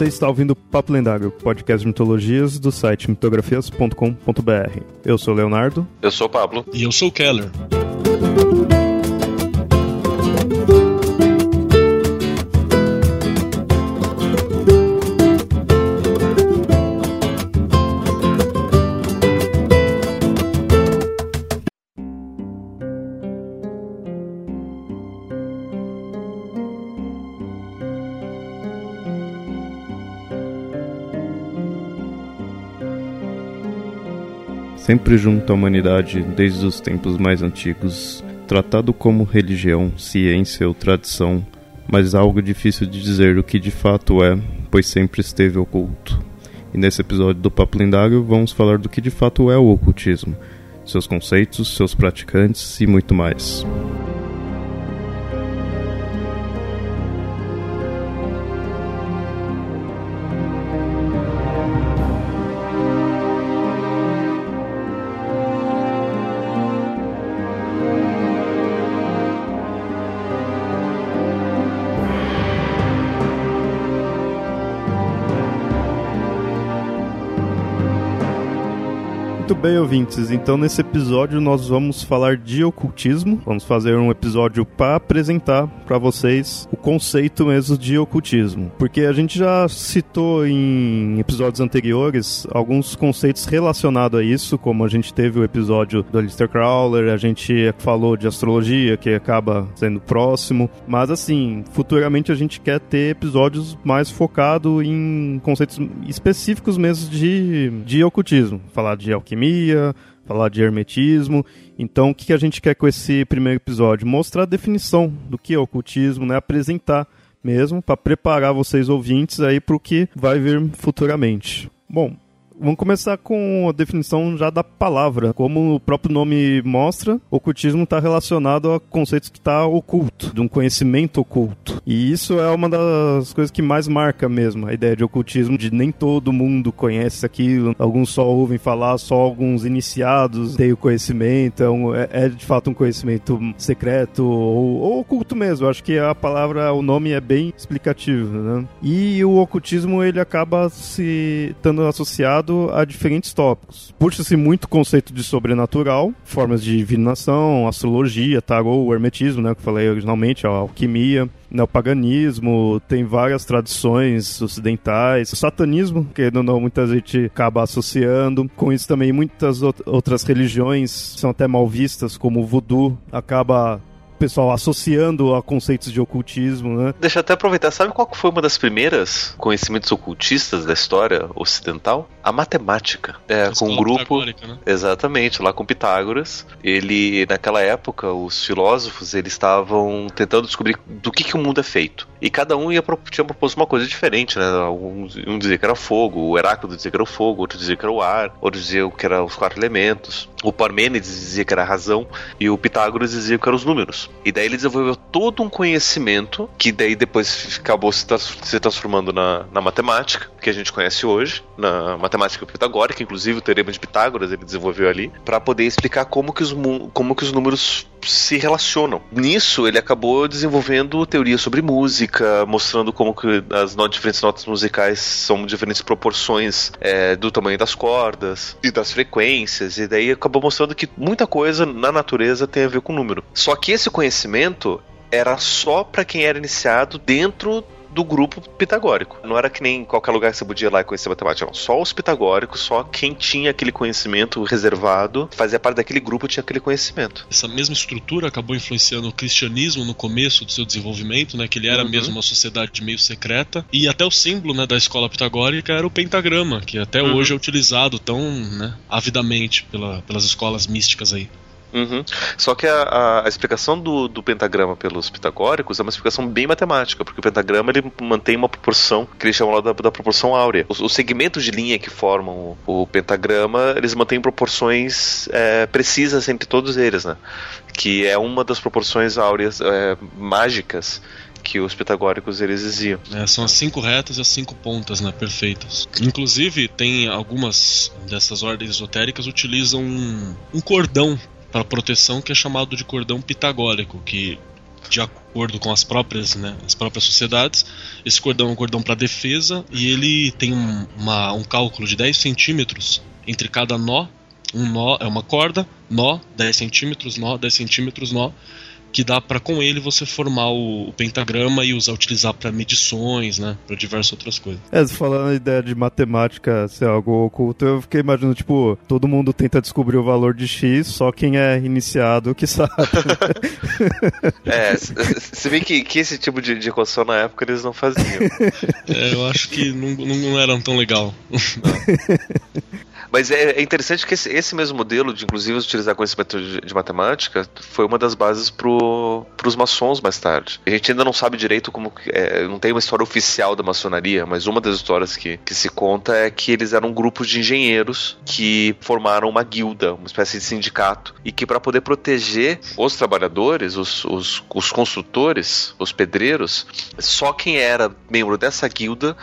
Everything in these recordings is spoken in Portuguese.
Você está ouvindo Papo Lendário, podcast de mitologias do site mitografias.com.br. Eu sou o Leonardo. Eu sou o Pablo. E eu sou o Keller. Sempre junto à humanidade desde os tempos mais antigos, tratado como religião, ciência ou tradição, mas algo difícil de dizer o que de fato é, pois sempre esteve oculto. E nesse episódio do Papo Lendário vamos falar do que de fato é o ocultismo, seus conceitos, seus praticantes e muito mais. Bem, ouvintes? Então, nesse episódio, nós vamos falar de ocultismo. Vamos fazer um episódio para apresentar para vocês o conceito mesmo de ocultismo. Porque a gente já citou em episódios anteriores alguns conceitos relacionados a isso, como a gente teve o episódio do Alistair Crowler, a gente falou de astrologia, que acaba sendo próximo. Mas, assim, futuramente a gente quer ter episódios mais focados em conceitos específicos mesmo de, de ocultismo. Falar de alquimia falar de hermetismo. Então, o que a gente quer com esse primeiro episódio? Mostrar a definição do que é ocultismo, né? apresentar mesmo, para preparar vocês ouvintes aí para o que vai vir futuramente. Bom, Vamos começar com a definição já da palavra. Como o próprio nome mostra, ocultismo está relacionado a conceitos que está oculto, de um conhecimento oculto. E isso é uma das coisas que mais marca mesmo a ideia de ocultismo, de nem todo mundo conhece aquilo, alguns só ouvem falar, só alguns iniciados têm o conhecimento, é, um, é, é de fato um conhecimento secreto ou, ou, oculto mesmo. Eu acho que a palavra, o nome é bem explicativo, né? E o ocultismo ele acaba se estando associado a diferentes tópicos. Puxa-se muito o conceito de sobrenatural, formas de divinação, astrologia, tarô, hermetismo, né, que eu falei originalmente, a alquimia, né, o paganismo, tem várias tradições ocidentais, satanismo, que não, não muita gente acaba associando, com isso também muitas outras religiões são até mal vistas, como o voodoo, acaba pessoal associando a conceitos de ocultismo, né? Deixa eu até aproveitar, sabe qual foi uma das primeiras conhecimentos ocultistas da história ocidental? A matemática. É, com um grupo. Né? Exatamente, lá com Pitágoras. Ele, naquela época, os filósofos, eles estavam tentando descobrir do que, que o mundo é feito. E cada um ia, tinha proposto uma coisa diferente, né? Um, um dizia que era fogo, o Heráclito dizia que era o fogo, outro dizia que era o ar, outro dizia que era os quatro elementos. O Parmênides dizia que era a razão e o Pitágoras dizia que eram os números. E daí ele desenvolveu todo um conhecimento que daí depois acabou se, transformando na, na, matemática, que a gente conhece hoje, na matemática pitagórica, inclusive o teorema de Pitágoras ele desenvolveu ali, para poder explicar como que, os, como que os números se relacionam. Nisso ele acabou desenvolvendo teorias sobre música, mostrando como que as not diferentes notas musicais são diferentes proporções é, do tamanho das cordas e das frequências, e daí acabou mostrando que muita coisa na natureza tem a ver com número. Só que esse conhecimento era só para quem era iniciado dentro do grupo pitagórico. Não era que nem qualquer lugar que você podia ir lá e conhecer matemática, não. Só os pitagóricos, só quem tinha aquele conhecimento reservado, fazia parte daquele grupo tinha aquele conhecimento. Essa mesma estrutura acabou influenciando o cristianismo no começo do seu desenvolvimento, né? Que ele era uhum. mesmo uma sociedade meio secreta. E até o símbolo né, da escola pitagórica era o pentagrama, que até uhum. hoje é utilizado tão né, avidamente pela, pelas escolas místicas aí. Uhum. Só que a, a, a explicação do, do, pentagrama pelos pitagóricos é uma explicação bem matemática, porque o pentagrama ele mantém uma proporção que eles chamam da, da proporção áurea. Os, os, segmentos de linha que formam o, o pentagrama, eles mantêm proporções é, precisas entre todos eles, né? Que é uma das proporções áureas é, mágicas que os pitagóricos eles diziam. É, são as cinco retas e as cinco pontas, né, perfeitas. Inclusive, tem algumas dessas ordens esotéricas utilizam um, um cordão para proteção que é chamado de cordão pitagórico, que de acordo com as próprias, né, as próprias sociedades. Esse cordão é um cordão para defesa e ele tem um, uma, um cálculo de 10 centímetros entre cada nó. Um nó é uma corda, nó 10 centímetros, nó 10 centímetros, nó que dá para com ele você formar o, o pentagrama e usar utilizar para medições, né, para diversas outras coisas. É, falando a ideia de matemática ser algo oculto, eu fiquei imaginando tipo todo mundo tenta descobrir o valor de x, só quem é iniciado que sabe. é, se vê que, que esse tipo de, de equação na época eles não faziam. É, eu acho que não, não, não eram tão legal. Mas é, é interessante que esse, esse, mesmo modelo de, inclusive, utilizar conhecimento de, de matemática foi uma das bases para os maçons mais tarde. A gente ainda não sabe direito como. É, não tem uma história oficial da maçonaria, mas uma das histórias que, que se conta é que eles eram um grupo de engenheiros que formaram uma guilda, uma espécie de sindicato, e que para poder proteger os trabalhadores, os, os, os construtores, os pedreiros, só quem era membro dessa guilda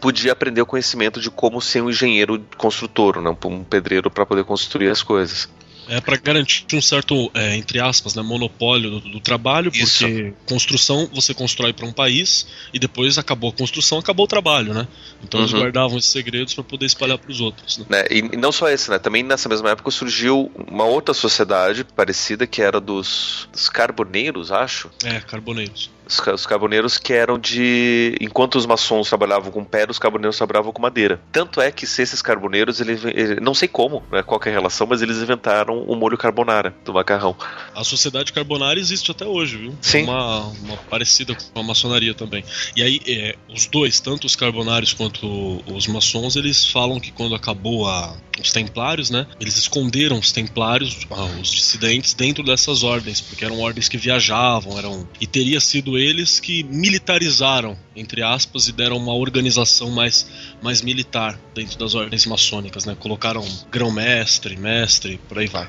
podia aprender o conhecimento de como ser um engenheiro construtor, né? um pedreiro para poder construir as coisas. É para garantir um certo, é, entre aspas, né, monopólio do, do trabalho, Isso. porque construção você constrói para um país e depois acabou a construção, acabou o trabalho, né? Então uhum. eles guardavam esses segredos para poder espalhar para os outros. Né? É, e não só esse, né? Também nessa mesma época surgiu uma outra sociedade parecida que era dos, dos carboneiros, acho. É, carboneiros os carboneiros que eram de. Enquanto os maçons trabalhavam com pedra, os carboneiros trabalhavam com madeira. Tanto é que se esses carboneiros, ele, ele não sei como, né, qual é a relação, mas eles inventaram o molho carbonara do macarrão. A sociedade carbonara existe até hoje, viu? Sim. Uma, uma parecida com a maçonaria também. E aí, é, os dois, tanto os carbonários quanto os maçons, eles falam que quando acabou a, os templários, né? Eles esconderam os templários, ah, os dissidentes, dentro dessas ordens, porque eram ordens que viajavam, eram. E teria sido eles que militarizaram, entre aspas, e deram uma organização mais, mais militar dentro das ordens maçônicas, né? Colocaram grão-mestre, mestre, por aí vai.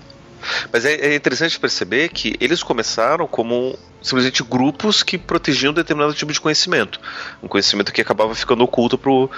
Mas é, é, interessante perceber que eles começaram como simplesmente grupos que protegiam determinado tipo de conhecimento. Um conhecimento que acabava ficando oculto pro,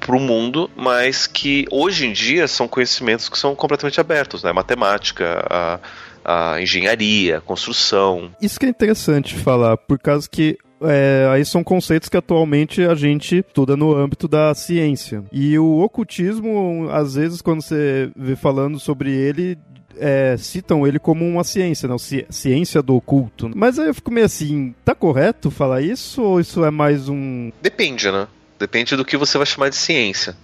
pro mundo, mas que hoje em dia são conhecimentos que são completamente abertos, né? Matemática, a a engenharia, a construção. Isso que é interessante falar, por causa que é, aí são conceitos que atualmente a gente estuda no âmbito da ciência. E o ocultismo, às vezes, quando você vê falando sobre ele, é, citam ele como uma ciência, não? ciência do oculto. Mas aí eu fico meio assim, tá correto falar isso ou isso é mais um. Depende, né? Depende do que você vai chamar de ciência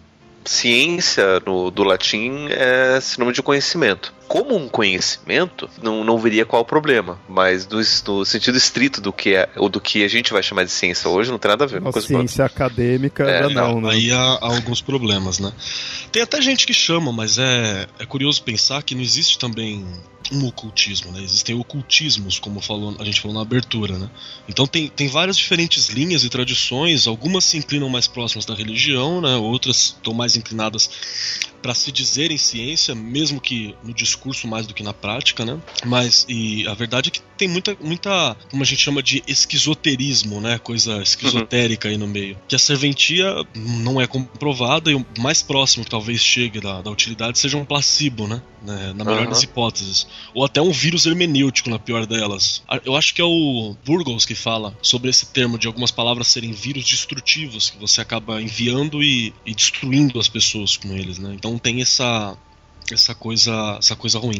ciência no, do latim é sinônimo de conhecimento. Como um conhecimento, não, não veria qual o problema, mas no, no, sentido estrito do que é ou do que a gente vai chamar de ciência hoje, não tem nada a ver com a ciência acadêmica é, não, né? Aí há, há, alguns problemas, né? Tem até gente que chama, mas é, é curioso pensar que não existe também um ocultismo, né? Existem ocultismos, como falou, a gente falou na abertura, né? Então tem, tem várias diferentes linhas e tradições, algumas se inclinam mais próximas da religião, né? Outras estão mais inclinadas para se dizer em ciência, mesmo que no discurso mais do que na prática, né? Mas e a verdade é que tem muita, muita, como a gente chama de esquizoterismo, né? Coisa esquizotérica uhum. aí no meio. Que a serventia não é comprovada e o mais próximo que talvez chegue da, da utilidade seja um placebo, né? né? Na melhor uhum. das hipóteses. Ou até um vírus hermenêutico, na pior delas. Eu acho que é o Burgos que fala sobre esse termo de algumas palavras serem vírus destrutivos, que você acaba enviando e, e destruindo as pessoas com eles, né? Então tem essa essa coisa essa coisa ruim.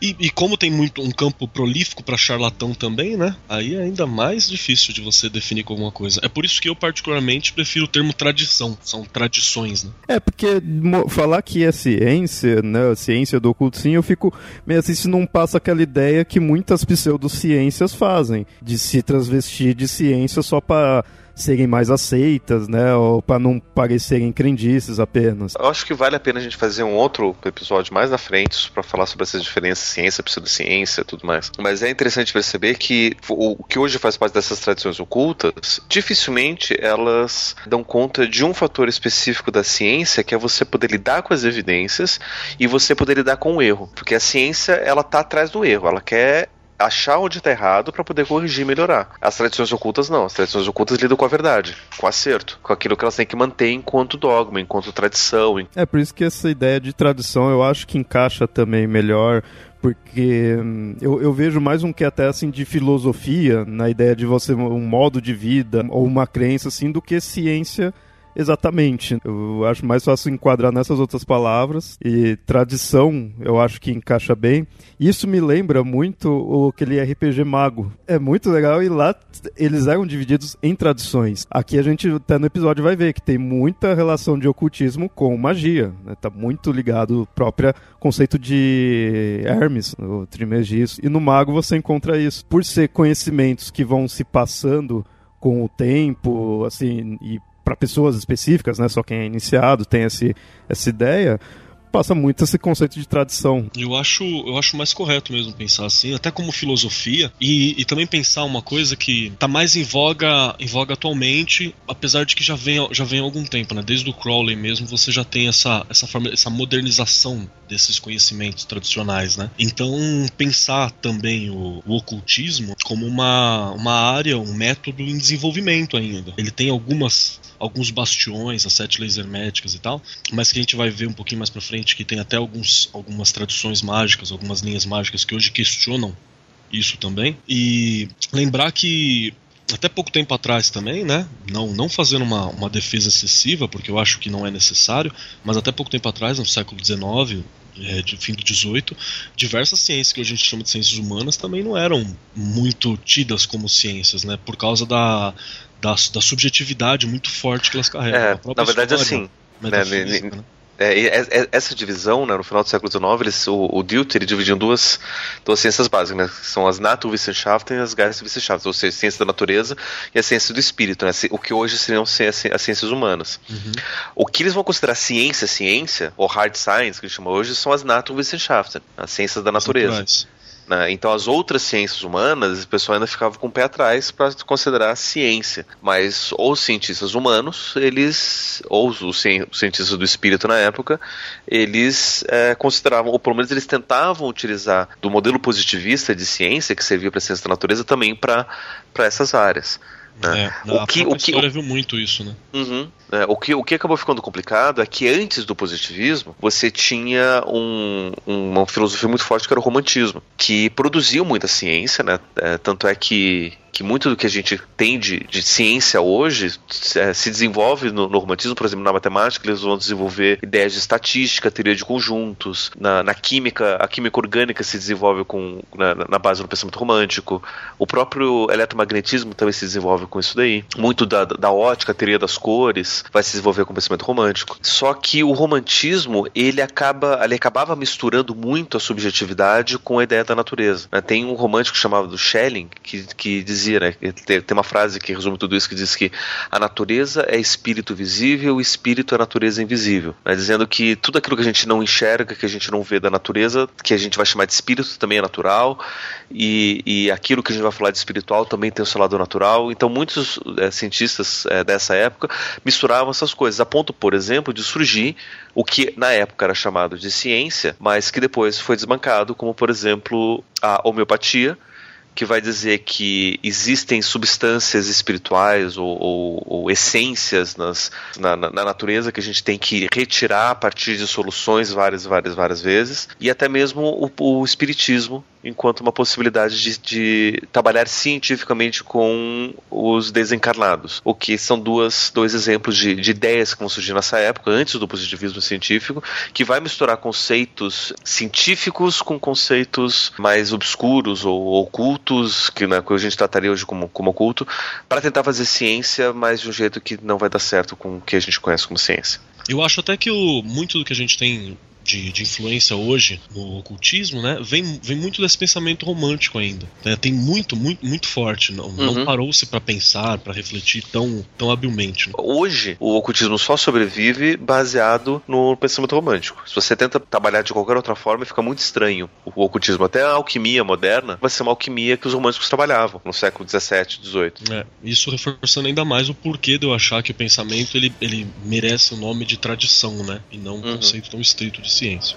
E, e como tem muito um campo prolífico para charlatão também, né? Aí é ainda mais difícil de você definir como uma coisa. É por isso que eu particularmente prefiro o termo tradição, são tradições, né? É porque falar que é ciência, né, ciência do oculto sim, eu fico meio assim se não passa aquela ideia que muitas pseudociências fazem de se transvestir de ciência só para serem mais aceitas, né? Ou para não parecerem crendices apenas. Eu acho que vale a pena a gente fazer um outro episódio mais na frente para falar sobre essas diferenças ciência, pseudociência, tudo mais. Mas é interessante perceber que o que hoje faz parte dessas tradições ocultas, dificilmente elas dão conta de um fator específico da ciência, que é você poder lidar com as evidências e você poder lidar com o erro, porque a ciência ela tá atrás do erro, ela quer achar onde está errado para poder corrigir e melhorar. As tradições ocultas não. As tradições ocultas lidam com a verdade, com acerto, com aquilo que elas têm que manter enquanto dogma, enquanto tradição. É por isso que essa ideia de tradição eu acho que encaixa também melhor porque hum, eu, eu vejo mais um que até assim de filosofia, na ideia de você um modo de vida ou uma crença assim, do que ciência Exatamente. Eu acho mais fácil enquadrar nessas outras palavras. E tradição, eu acho que encaixa bem. Isso me lembra muito o, aquele RPG Mago. É muito legal e lá eles eram divididos em tradições. Aqui a gente até no episódio vai ver que tem muita relação de ocultismo com magia. Né? Tá muito ligado ao próprio conceito de Hermes, o Trimegisto. E no Mago você encontra isso. Por ser conhecimentos que vão se passando com o tempo, assim, e para pessoas específicas, né? Só quem é iniciado tem esse, essa ideia passa muito esse conceito de tradição. Eu acho, eu acho mais correto mesmo pensar assim, até como filosofia, e, e também pensar uma coisa que está mais em voga, em voga atualmente, apesar de que já vem, já vem há algum tempo, né? Desde o Crowley mesmo, você já tem essa, essa, forma, essa modernização desses conhecimentos tradicionais, né? Então, pensar também o, o ocultismo como uma, uma área, um método em desenvolvimento ainda. Ele tem algumas alguns bastiões, as sete leis herméticas e tal, mas que a gente vai ver um pouquinho mais para frente que tem até alguns, algumas traduções mágicas, algumas linhas mágicas que hoje questionam isso também. E lembrar que até pouco tempo atrás também, né? Não, não fazendo uma, uma defesa excessiva, porque eu acho que não é necessário, mas até pouco tempo atrás, no século XIX, é, de fim do 18, diversas ciências que a gente chama de ciências humanas também não eram muito tidas como ciências, né? Por causa da, da, da subjetividade muito forte que elas carregam. É, na verdade, assim. Né, né? É, é, essa divisão, né, no final do século XIX, eles, o, o ele dividiu em duas, duas ciências básicas, né, que são as Naturwissenschaften e as Geisteswissenschaften, ou seja, a ciência da natureza e a ciência do espírito, né, o que hoje seriam as ciências humanas. Uhum. O que eles vão considerar ciência, ciência, ou hard science, que eles chamam hoje, são as Naturwissenschaften, as ciências da natureza. Né? Então, as outras ciências humanas, o pessoal ainda ficava com o pé atrás para considerar ciência. Mas os cientistas humanos, eles, ou os cientistas do espírito na época, eles é, consideravam, ou pelo menos eles tentavam utilizar do modelo positivista de ciência, que servia para a ciência da natureza, também para essas áreas. Né? É, o que, o que, história viu muito isso, né? Uhum, é, o, que, o que acabou ficando complicado é que antes do positivismo, você tinha um, uma filosofia muito forte que era o romantismo, que produziu muita ciência, né? É, tanto é que que muito do que a gente tem de, de ciência hoje é, se desenvolve no, no, romantismo, por exemplo, na matemática, eles vão desenvolver ideias de estatística, teoria de conjuntos, na, na química, a química orgânica se desenvolve com, na, na, base do pensamento romântico, o próprio eletromagnetismo também se desenvolve com isso daí, muito da, da ótica, a teoria das cores, vai se desenvolver com o pensamento romântico. Só que o romantismo, ele acaba, ele acabava misturando muito a subjetividade com a ideia da natureza. Né? Tem um romântico chamado Schelling que, que dizia dizia, né? Tem, uma frase que resume tudo isso que diz que a natureza é espírito visível, o espírito é natureza invisível. Né? Dizendo que tudo aquilo que a gente não enxerga, que a gente não vê da natureza, que a gente vai chamar de espírito, também é natural, e, e aquilo que a gente vai falar de espiritual também tem o seu lado natural. Então, muitos é, cientistas é, dessa época misturavam essas coisas, a ponto, por exemplo, de surgir o que na época era chamado de ciência, mas que depois foi desbancado, como, por exemplo, a homeopatia que vai dizer que existem substâncias espirituais ou, ou, ou essências nas, na, na, natureza que a gente tem que retirar a partir de soluções várias, várias, várias vezes, e até mesmo o, o espiritismo enquanto uma possibilidade de, de, trabalhar cientificamente com os desencarnados, o que são duas, dois exemplos de, de ideias que vão surgir nessa época, antes do positivismo científico, que vai misturar conceitos científicos com conceitos mais obscuros ou ocultos, que, né, que a gente trataria hoje como, como oculto, para tentar fazer ciência, mas de um jeito que não vai dar certo com o que a gente conhece como ciência. Eu acho até que o, muito do que a gente tem de, de, influência hoje no ocultismo, né, vem, vem muito desse pensamento romântico ainda. Né? Tem muito, muito, muito forte. Não, uhum. não parou-se para pensar, para refletir tão, tão habilmente. Né? Hoje, o ocultismo só sobrevive baseado no pensamento romântico. Se você tenta trabalhar de qualquer outra forma, fica muito estranho o ocultismo. Até a alquimia moderna vai ser uma alquimia que os românticos trabalhavam no século 17, 18. É, isso reforçando ainda mais o porquê de eu achar que o pensamento ele, ele merece o nome de tradição, né? E não um uhum. conceito tão estrito de ciência.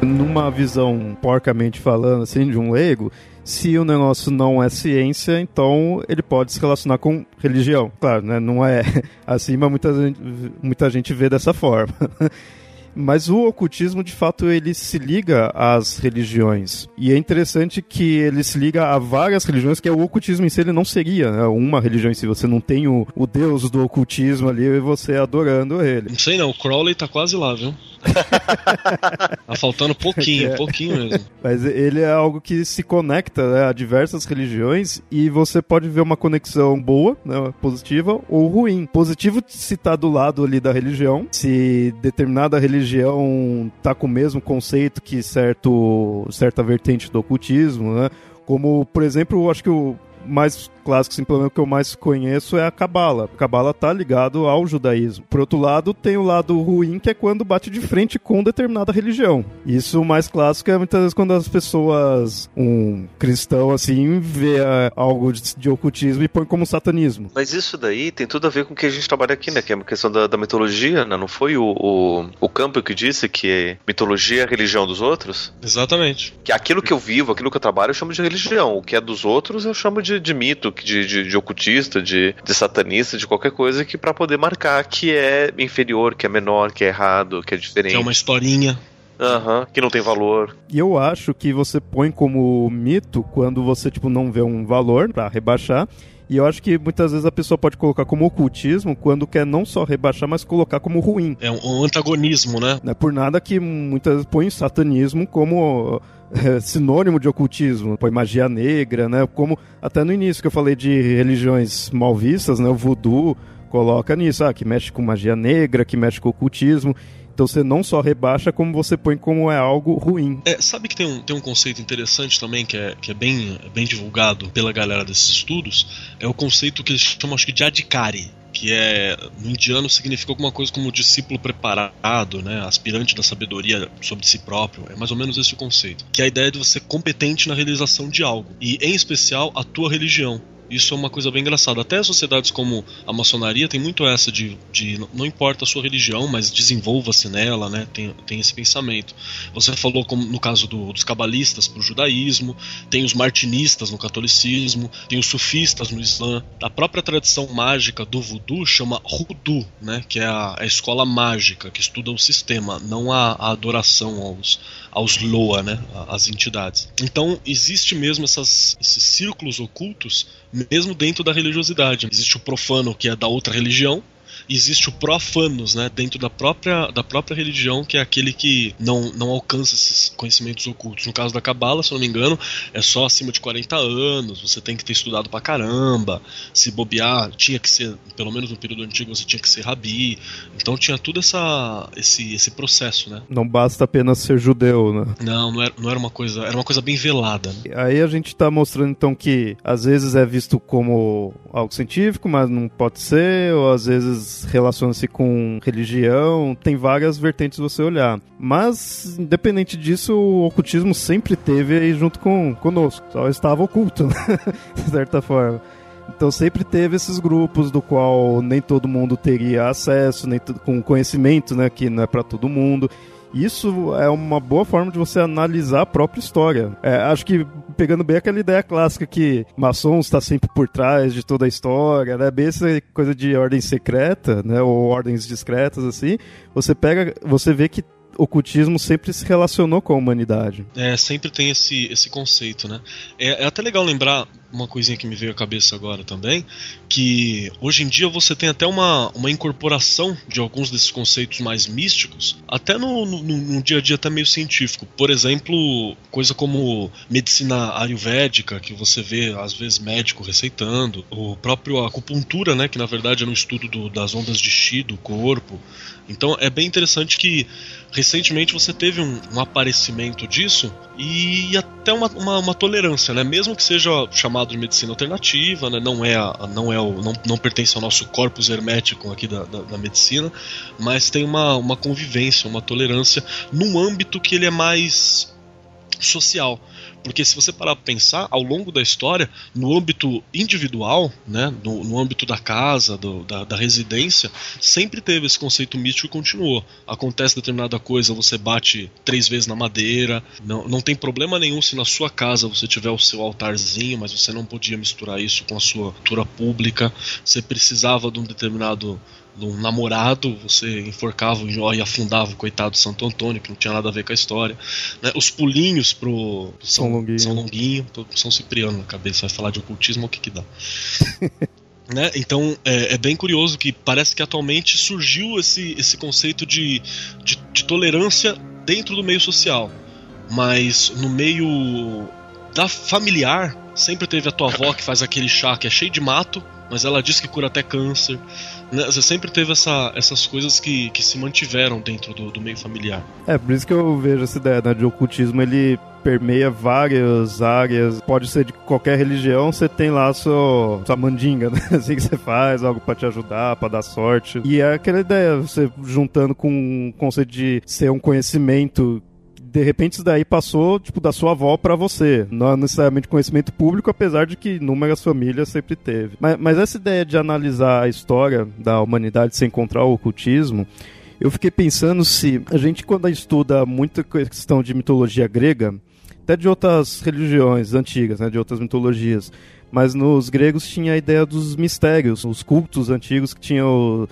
Numa visão porcamente falando, assim, de um leigo, se o negócio não é ciência, então ele pode se relacionar com religião. Claro, né? Não é assim, mas muita gente, muita gente vê dessa forma. Mas o ocultismo, de fato, ele se liga às religiões. E é interessante que ele se liga a várias religiões, que é o ocultismo em si ele não seria né, uma religião em si. Você não tem o, o deus do ocultismo ali e você adorando ele. Não sei não, o Crowley tá quase lá, viu? tá faltando pouquinho, é. pouquinho mesmo. Mas ele é algo que se conecta né, a diversas religiões e você pode ver uma conexão boa, né, positiva ou ruim. Positivo se tá do lado ali da religião, se determinada religião tá com o mesmo conceito que certo, certa vertente do ocultismo, né? Como, por exemplo, acho que o mais clássico, simplesmente que eu mais conheço é a Cabala. A Cabala tá ligado ao judaísmo. Por outro lado, tem o lado ruim, que é quando bate de frente com determinada religião. Isso o mais clássico é muitas vezes quando as pessoas, um cristão assim, vê é, algo de, de ocultismo e põe como satanismo. Mas isso daí tem tudo a ver com o que a gente trabalha aqui, né? Que é uma questão da, da mitologia, né? Não foi o, o, o Campo que disse que mitologia é a religião dos outros? Exatamente. Que aquilo que eu vivo, aquilo que eu trabalho, eu chamo de religião. O que é dos outros, eu chamo de, de mito, de, de, de ocultista, de, de satanista, de qualquer coisa que para poder marcar que é inferior, que é menor, que é errado, que é diferente. Que é uma historinha. Aham, uhum, que não tem valor. E eu acho que você põe como mito quando você, tipo, não vê um valor para rebaixar. E eu acho que muitas vezes a pessoa pode colocar como ocultismo quando quer não só rebaixar, mas colocar como ruim. É um antagonismo, né? Não é por nada que muitas vezes põe satanismo como é, sinônimo de ocultismo, põe magia negra, né? Como até no início que eu falei de religiões mal vistas, né? O voodoo coloca nisso, ah, que mexe com magia negra, que mexe com ocultismo. Então você não só rebaixa, como você põe como é algo ruim. É, sabe que tem um, tem um conceito interessante também, que é, que é bem, bem divulgado pela galera desses estudos, é o conceito que eles chamam acho que de adhikari, que é no indiano significa alguma coisa como discípulo preparado, né, aspirante da sabedoria sobre si próprio. É mais ou menos esse o conceito. Que é a ideia de você competente na realização de algo e em especial a tua religião. Isso é uma coisa bem engraçada. Até sociedades como a maçonaria tem muito essa de, de não importa a sua religião, mas desenvolva-se nela, né? Tem, tem esse pensamento. Você falou como no caso do, dos cabalistas para o judaísmo, tem os martinistas no catolicismo, tem os sufistas no islã. A própria tradição mágica do voodoo chama Hoodoo, né? Que é a, a escola mágica que estuda o sistema, não a, a adoração aos, aos Loa, né? As entidades. Então existe mesmo essas, esses círculos ocultos mesmo dentro da religiosidade. Existe o profano que é da outra religião, existe o profanos, né, dentro da própria, da própria religião, que é aquele que não, não alcança esses conhecimentos ocultos. No caso da Cabala, se eu não me engano, é só acima de 40 anos, você tem que ter estudado pra caramba, se bobear, tinha que ser, pelo menos no período antigo, você tinha que ser rabi. Então tinha tudo essa, esse, esse processo, né? Não basta apenas ser judeu, né? Não, não era, não era uma coisa, era uma coisa bem velada. Né? Aí a gente tá mostrando então que às vezes é visto como algo científico, mas não pode ser, ou às vezes relaciona-se com religião, tem várias vertentes você olhar. Mas, independente disso, o ocultismo sempre teve aí junto com conosco, só estava oculto, né? de certa forma. Então sempre teve esses grupos do qual nem todo mundo teria acesso, nem com conhecimento, né, que não é para todo mundo. Isso é uma boa forma de você analisar a própria história. É, acho que pegando bem aquela ideia clássica que maçom está sempre por trás de toda a história, né? Bem essa coisa de ordem secreta, né? Ou ordens discretas, assim. Você pega, você vê que ocultismo sempre se relacionou com a humanidade. É, sempre tem esse, esse conceito, né? É, é até legal lembrar uma coisinha que me veio à cabeça agora também, que hoje em dia você tem até uma, uma incorporação de alguns desses conceitos mais místicos, até no, no, no dia a dia até meio científico. Por exemplo, coisa como medicina ayurvédica, que você vê às vezes médico receitando, o próprio acupuntura, né, que na verdade é um estudo do, das ondas de chi do corpo. Então é bem interessante que recentemente você teve um, um aparecimento disso e até uma, uma, uma tolerância, né? Mesmo que seja chamado de medicina alternativa, né? não é, a, não, é o, não, não pertence ao nosso corpus hermético aqui da, da, da, medicina, mas tem uma, uma convivência, uma tolerância num âmbito que ele é mais social. Porque se você parar para pensar, ao longo da história, no âmbito individual, né, no, no âmbito da casa, do, da, da, residência, sempre teve esse conceito místico e continuou. Acontece determinada coisa, você bate três vezes na madeira, não, não tem problema nenhum se na sua casa você tiver o seu altarzinho, mas você não podia misturar isso com a sua cultura pública, você precisava de um determinado um namorado, você enforcava e afundava o coitado Santo Antônio, que não tinha nada a ver com a história. Né? Os pulinhos pro São, São Longuinho, São, Longuinho, São Cipriano na cabeça, vai falar de ocultismo, o que que dá? Né? Então é, é, bem curioso que parece que atualmente surgiu esse, esse conceito de, de, de, tolerância dentro do meio social, mas no meio da familiar sempre teve a tua avó que faz aquele chá que é cheio de mato, mas ela diz que cura até câncer. Né? Você sempre teve essa, essas coisas que, que se mantiveram dentro do, do meio familiar. É, por isso que eu vejo essa ideia né, de ocultismo, ele permeia várias áreas, pode ser de qualquer religião, você tem lá sua, sua mandinga, né? assim que você faz, algo para te ajudar, para dar sorte. E é aquela ideia, você juntando com o conceito de ser um conhecimento de repente isso daí passou, tipo, da sua avó para você. Não é necessariamente conhecimento público, apesar de que inúmeras famílias sempre teve. Mas, mas essa ideia de analisar a história da humanidade sem encontrar o ocultismo, eu fiquei pensando se a gente, quando estuda muita questão de mitologia grega, até de outras religiões antigas, né, de outras mitologias, mas nos gregos tinha a ideia dos mistérios, os cultos antigos que tinham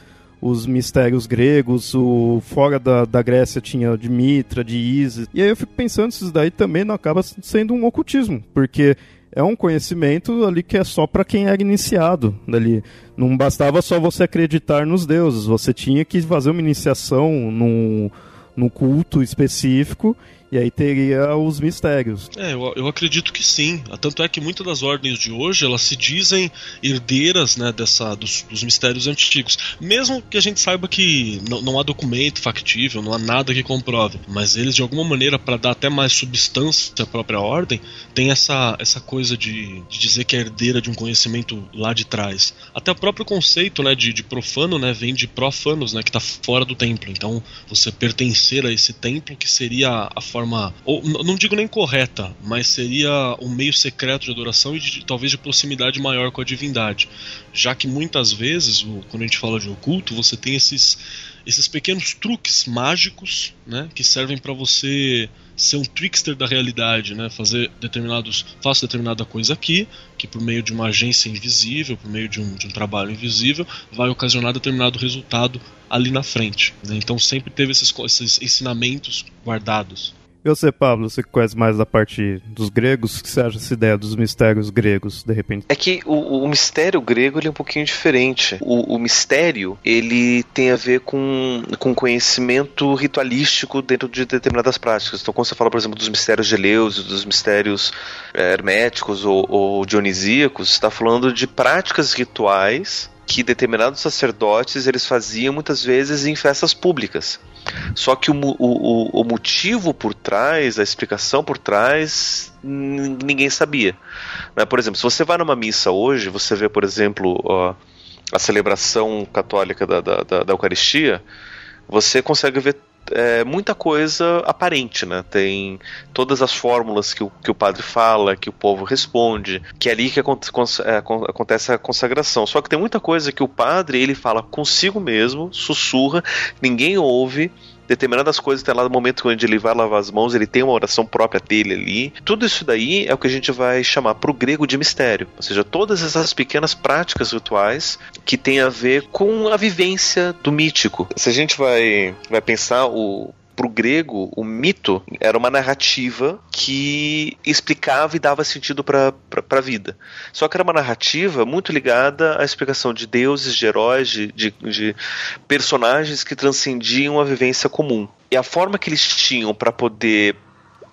os mistérios gregos, o fora da, da Grécia tinha de Mitra, de Isis. E aí eu fico pensando se isso daí também não acaba sendo um ocultismo, porque é um conhecimento ali que é só para quem era iniciado ali. Não bastava só você acreditar nos deuses, você tinha que fazer uma iniciação num, num culto específico e aí teria os mistérios. É, eu, eu acredito que sim. Tanto é que muitas das ordens de hoje elas se dizem herdeiras né, dessa, dos, dos mistérios antigos. Mesmo que a gente saiba que não, não, há documento factível, não há nada que comprove. Mas eles, de alguma maneira, para dar até mais substância à própria ordem, tem essa, essa coisa de, de dizer que é herdeira de um conhecimento lá de trás. Até o próprio conceito né, de, de profano né, vem de profanos, né, que está fora do templo. Então, você pertencer a esse templo que seria a forma, ou não digo nem correta, mas seria um meio secreto de adoração e de, talvez de proximidade maior com a divindade. Já que muitas vezes, quando a gente fala de oculto, você tem esses, esses pequenos truques mágicos né, que servem para você ser um trickster da realidade, né? Fazer determinados, faço determinada coisa aqui, que por meio de uma agência invisível, por meio de um, de um trabalho invisível, vai ocasionar determinado resultado ali na frente. Né? Então sempre teve esses, esses ensinamentos guardados. E você, Pablo, você conhece mais da parte dos gregos? O que você acha dessa ideia dos mistérios gregos, de repente? É que o, o mistério grego é um pouquinho diferente. O, o, mistério ele tem a ver com, com conhecimento ritualístico dentro de determinadas práticas. Então, quando você fala, por exemplo, dos mistérios de Eleusis, dos mistérios é, herméticos ou, ou dionisíacos, está falando de práticas rituais que determinados sacerdotes eles faziam muitas vezes em festas públicas. Só que o, o, o motivo por trás, a explicação por trás, ninguém sabia. Né? Por exemplo, se você vai numa missa hoje, você vê, por exemplo, ó, a celebração católica da, da, da, da Eucaristia, você consegue ver é, muita coisa aparente, né? Tem todas as fórmulas que o, que o padre fala, que o povo responde, que é ali que é, acontece a consagração. Só que tem muita coisa que o padre ele fala consigo mesmo, sussurra, ninguém ouve determinadas coisas, tem lá no momento quando ele vai lavar as mãos, ele tem uma oração própria dele ali. Tudo isso daí é o que a gente vai chamar para o grego de mistério. Ou seja, todas essas pequenas práticas rituais que tem a ver com a vivência do mítico. Se a gente vai, vai pensar o para o grego, o mito era uma narrativa que explicava e dava sentido para a vida. Só que era uma narrativa muito ligada à explicação de deuses, de heróis, de, de, de personagens que transcendiam a vivência comum. E a forma que eles tinham para poder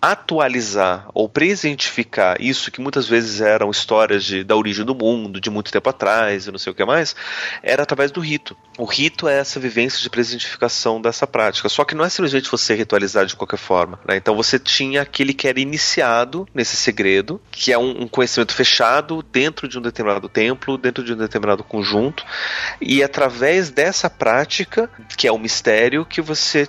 atualizar ou presentificar isso que muitas vezes eram histórias de, da origem do mundo, de muito tempo atrás, e não sei o que mais, era através do rito. O rito é essa vivência de presentificação dessa prática. Só que não é simplesmente você ritualizar de qualquer forma. Né? Então você tinha aquele que era iniciado nesse segredo, que é um, um conhecimento fechado dentro de um determinado templo, dentro de um determinado conjunto, e através dessa prática, que é o mistério, que você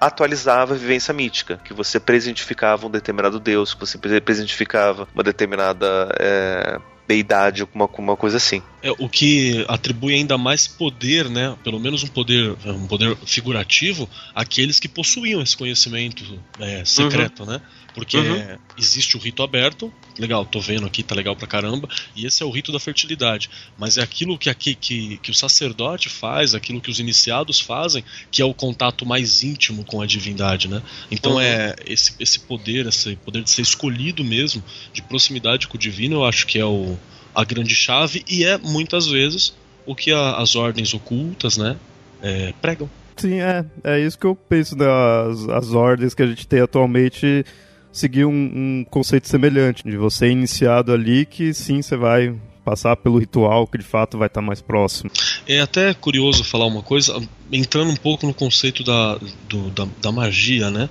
atualizava a vivência mítica, que você presentificava um determinado deus, que você presentificava uma determinada é, deidade, alguma, uma coisa assim. É, o que atribui ainda mais poder, né? Pelo menos um poder, um poder figurativo, àqueles que possuíam esse conhecimento é, secreto, uhum. né? Porque uhum. existe o rito aberto, legal, tô vendo aqui, tá legal pra caramba, e esse é o rito da fertilidade. Mas é aquilo que, aqui, que, que o sacerdote faz, aquilo que os iniciados fazem, que é o contato mais íntimo com a divindade, né? Então uhum. é esse, esse poder, esse poder de ser escolhido mesmo, de proximidade com o divino, eu acho que é o, a grande chave, e é muitas vezes o que a, as ordens ocultas, né, é, pregam. Sim, é. É isso que eu penso das as ordens que a gente tem atualmente seguir um, um conceito semelhante, de você iniciado ali que sim, você vai passar pelo ritual que de fato vai estar mais próximo. É até curioso falar uma coisa, entrando um pouco no conceito da, do, da, da, magia, né?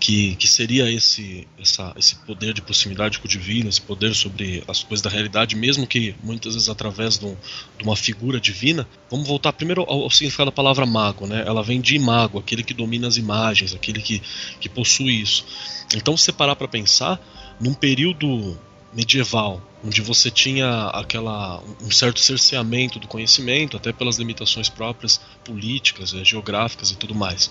Que, que seria esse, essa, esse poder de proximidade com o divino, esse poder sobre as coisas da realidade, mesmo que muitas vezes através de, um, de uma figura divina. Vamos voltar primeiro ao, ao, significado da palavra mago, né? Ela vem de mago, aquele que domina as imagens, aquele que, que possui isso. Então, se parar para pensar, num período medieval, onde você tinha aquela um certo cerceamento do conhecimento, até pelas limitações próprias políticas, eh, geográficas e tudo mais.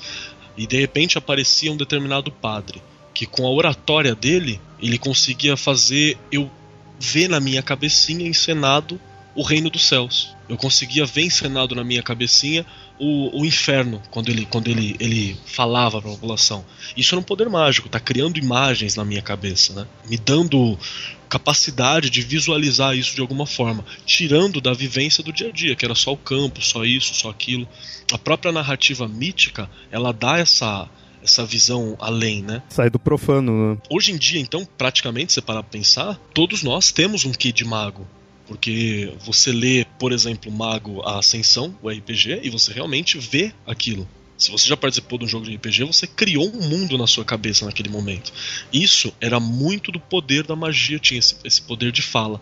E de repente aparecia um determinado padre que com a oratória dele, ele conseguia fazer eu ver na minha cabecinha encenado o reino dos céus. Eu conseguia ver encenado na minha cabecinha o, o inferno quando ele, quando ele, ele falava para a população. Isso era um poder mágico, tá criando imagens na minha cabeça, né? Me dando capacidade de visualizar isso de alguma forma, tirando da vivência do dia a dia, que era só o campo, só isso, só aquilo. A própria narrativa mítica, ela dá essa essa visão além, né? Sai do profano, né? Hoje em dia, então, praticamente, você parar pra pensar, todos nós temos um quê de mago. Porque você lê, por exemplo, Mago a Ascensão, o RPG, e você realmente vê aquilo. Se você já participou de um jogo de RPG, você criou um mundo na sua cabeça naquele momento. Isso era muito do poder da magia, tinha esse, esse poder de fala.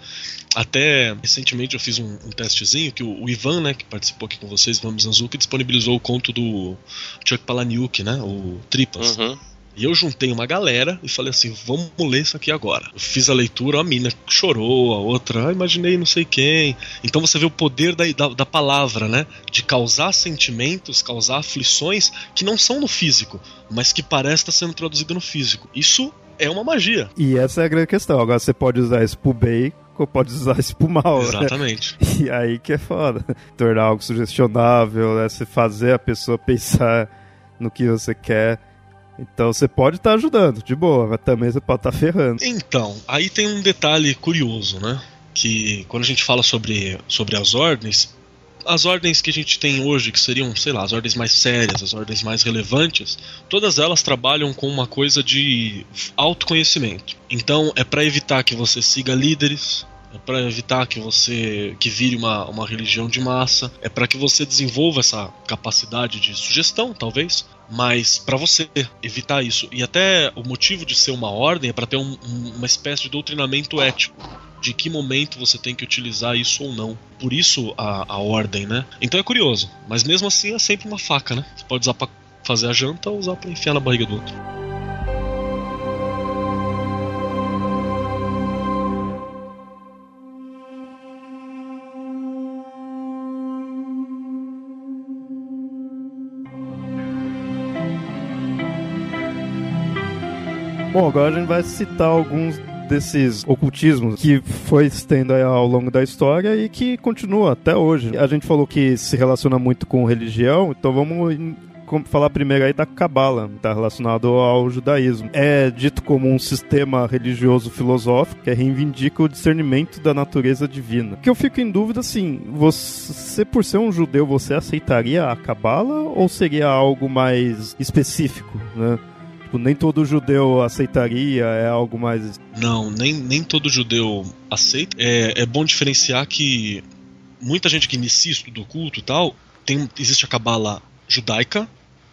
Até recentemente eu fiz um, um testezinho que o, o, Ivan, né, que participou aqui com vocês, Ivan Mizanzuki, disponibilizou o conto do Chuck Palahniuk, né, o Tripas. Uhum. E eu juntei uma galera e falei assim: vamos ler isso aqui agora. Eu fiz a leitura, a mina chorou, a outra, ah, imaginei não sei quem. Então você vê o poder da, da, da, palavra, né? De causar sentimentos, causar aflições que não são no físico, mas que parece estar sendo traduzido no físico. Isso é uma magia. E essa é a grande questão. Agora você pode usar isso pro bem ou pode usar isso pro mal. Né? Exatamente. Né? E aí que é foda. Tornar algo sugestionável, né? Você fazer a pessoa pensar no que você quer. Então você pode estar tá ajudando, de boa, mas também você pode estar tá ferrando. Então, aí tem um detalhe curioso, né? Que quando a gente fala sobre, sobre as ordens, as ordens que a gente tem hoje, que seriam, sei lá, as ordens mais sérias, as ordens mais relevantes, todas elas trabalham com uma coisa de autoconhecimento. Então, é para evitar que você siga líderes, é para evitar que você que vire uma, uma religião de massa, é para que você desenvolva essa capacidade de sugestão, talvez, mas para você evitar isso e até o motivo de ser uma ordem é para ter um, um, uma espécie de doutrinamento ético de que momento você tem que utilizar isso ou não. Por isso a, a ordem, né? Então é curioso, mas mesmo assim é sempre uma faca, né? Você pode usar para fazer a janta ou usar para enfiar na barriga do outro. Bom, agora a gente vai citar alguns desses ocultismos que foi tendo ao longo da história e que continua até hoje. A gente falou que se relaciona muito com religião, então vamos falar primeiro aí da Cabala, está relacionado ao judaísmo. É dito como um sistema religioso filosófico que reivindica o discernimento da natureza divina. Que eu fico em dúvida assim, você por ser um judeu, você aceitaria a Cabala ou seria algo mais específico, né? Tipo, nem todo judeu aceitaria, é algo mais. Não, nem, nem todo judeu aceita. É, é bom diferenciar que muita gente que inicia estudo do culto e tal, tem, existe a cabala judaica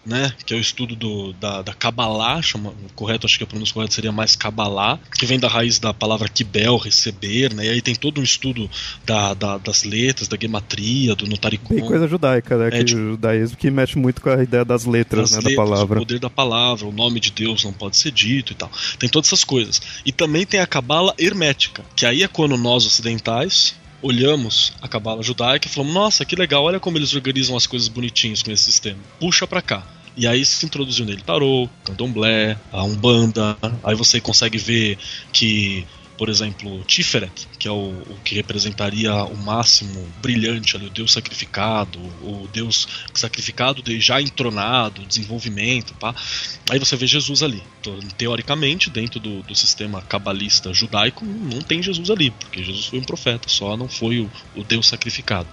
né? Que é o estudo do, da, da Kabbalah, chama, correto, acho que a pronúncia correta seria mais Kabbalah, que vem da raiz da palavra Kibel, receber, né? E aí tem todo um estudo da, da das letras, da gematria, do notaricon. Tem coisa judaica, né? É, que tipo, o judaísmo que mexe muito com a ideia das letras, das né? Letras, da palavra. O poder da palavra, o nome de Deus não pode ser dito e tal. Tem todas essas coisas. E também tem a Kabbalah hermética, que aí é quando nós ocidentais olhamos a cabala judaica e falamos: nossa, que legal, olha como eles organizam as coisas bonitinhos com esse sistema. Puxa para cá. E aí se introduziu nele tarô, candomblé, a umbanda. Aí você consegue ver que por exemplo, Tiferet, que é o, o, que representaria o máximo brilhante ali, o Deus sacrificado, o Deus sacrificado de, já entronado, desenvolvimento, pá. Aí você vê Jesus ali. Então, teoricamente, dentro do, do sistema cabalista judaico, não tem Jesus ali, porque Jesus foi um profeta, só não foi o, o Deus sacrificado.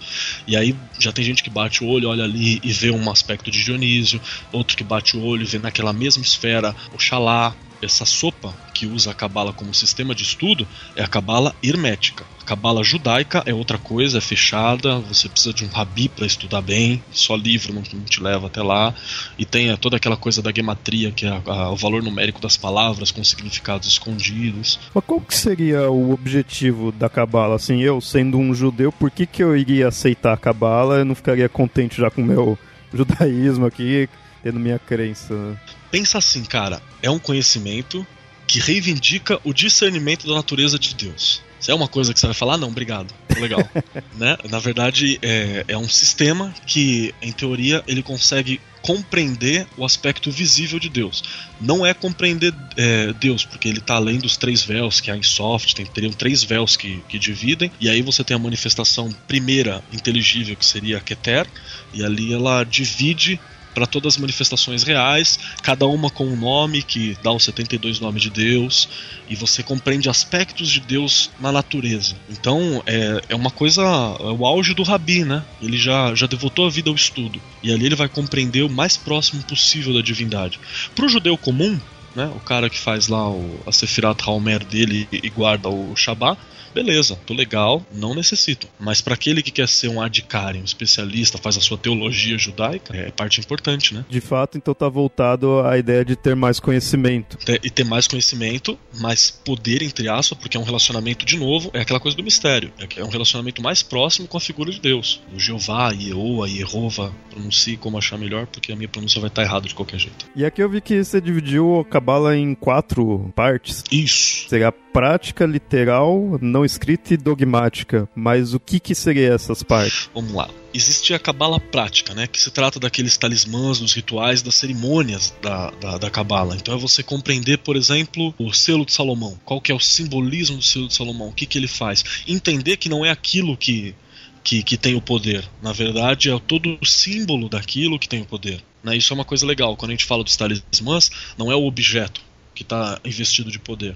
E aí já tem gente que bate o olho, olha ali e vê um aspecto de Dionísio, outro que bate o olho e vê naquela mesma esfera Oxalá, essa sopa que usa a cabala como sistema de estudo é a cabala hermética. A cabala judaica é outra coisa, é fechada, você precisa de um rabi para estudar bem, só livro não, te leva até lá. E tem toda aquela coisa da gematria, que é a, a, o valor numérico das palavras com significados escondidos. Mas qual que seria o objetivo da cabala? Assim, eu sendo um judeu, por que, que eu iria aceitar a cabala? Eu não ficaria contente já com o meu judaísmo aqui, tendo minha crença. Pensa assim, cara, é um conhecimento que reivindica o discernimento da natureza de Deus. Se é uma coisa que você vai falar, não, obrigado, legal. né? Na verdade, é, é um sistema que, em teoria, ele consegue compreender o aspecto visível de Deus. Não é compreender é, Deus, porque ele está além dos três véus que há em soft, tem, teriam três véus que, que dividem, e aí você tem a manifestação primeira inteligível, que seria a Keter, e ali ela divide para todas as manifestações reais, cada uma com um nome que dá os 72 nomes de Deus, e você compreende aspectos de Deus na natureza. Então é, é uma coisa, é o auge do Rabi, né? Ele já, já devotou a vida ao estudo, e ali ele vai compreender o mais próximo possível da divindade. Para o judeu comum, né, o cara que faz lá o, a Sefirat Haomer dele e guarda o Shabbat, beleza, tô legal, não necessito. Mas para aquele que quer ser um adicare, um especialista, faz a sua teologia judaica, é parte importante, né? De fato, então tá voltado à ideia de ter mais conhecimento. E ter mais conhecimento, mais poder, entre aspas, porque é um relacionamento, de novo, é aquela coisa do mistério. É um relacionamento mais próximo com a figura de Deus. O Jeová, Yeoa, Yehova, pronuncie como achar melhor, porque a minha pronúncia vai estar errada de qualquer jeito. E aqui eu vi que você dividiu a Cabala em quatro partes. Isso. Seria a prática literal, não não escrita e dogmática, mas o que que seria essas partes? Vamos lá. Existe a cabala prática, né, que se trata daqueles talismãs, dos rituais, das cerimônias da, da, da cabala. Então é você compreender, por exemplo, o selo de Salomão. Qual que é o simbolismo do selo de Salomão? O que que ele faz? Entender que não é aquilo que que, que tem o poder. Na verdade, é todo o símbolo daquilo que tem o poder. Né? Isso é uma coisa legal. Quando a gente fala dos talismãs, não é o objeto que está investido de poder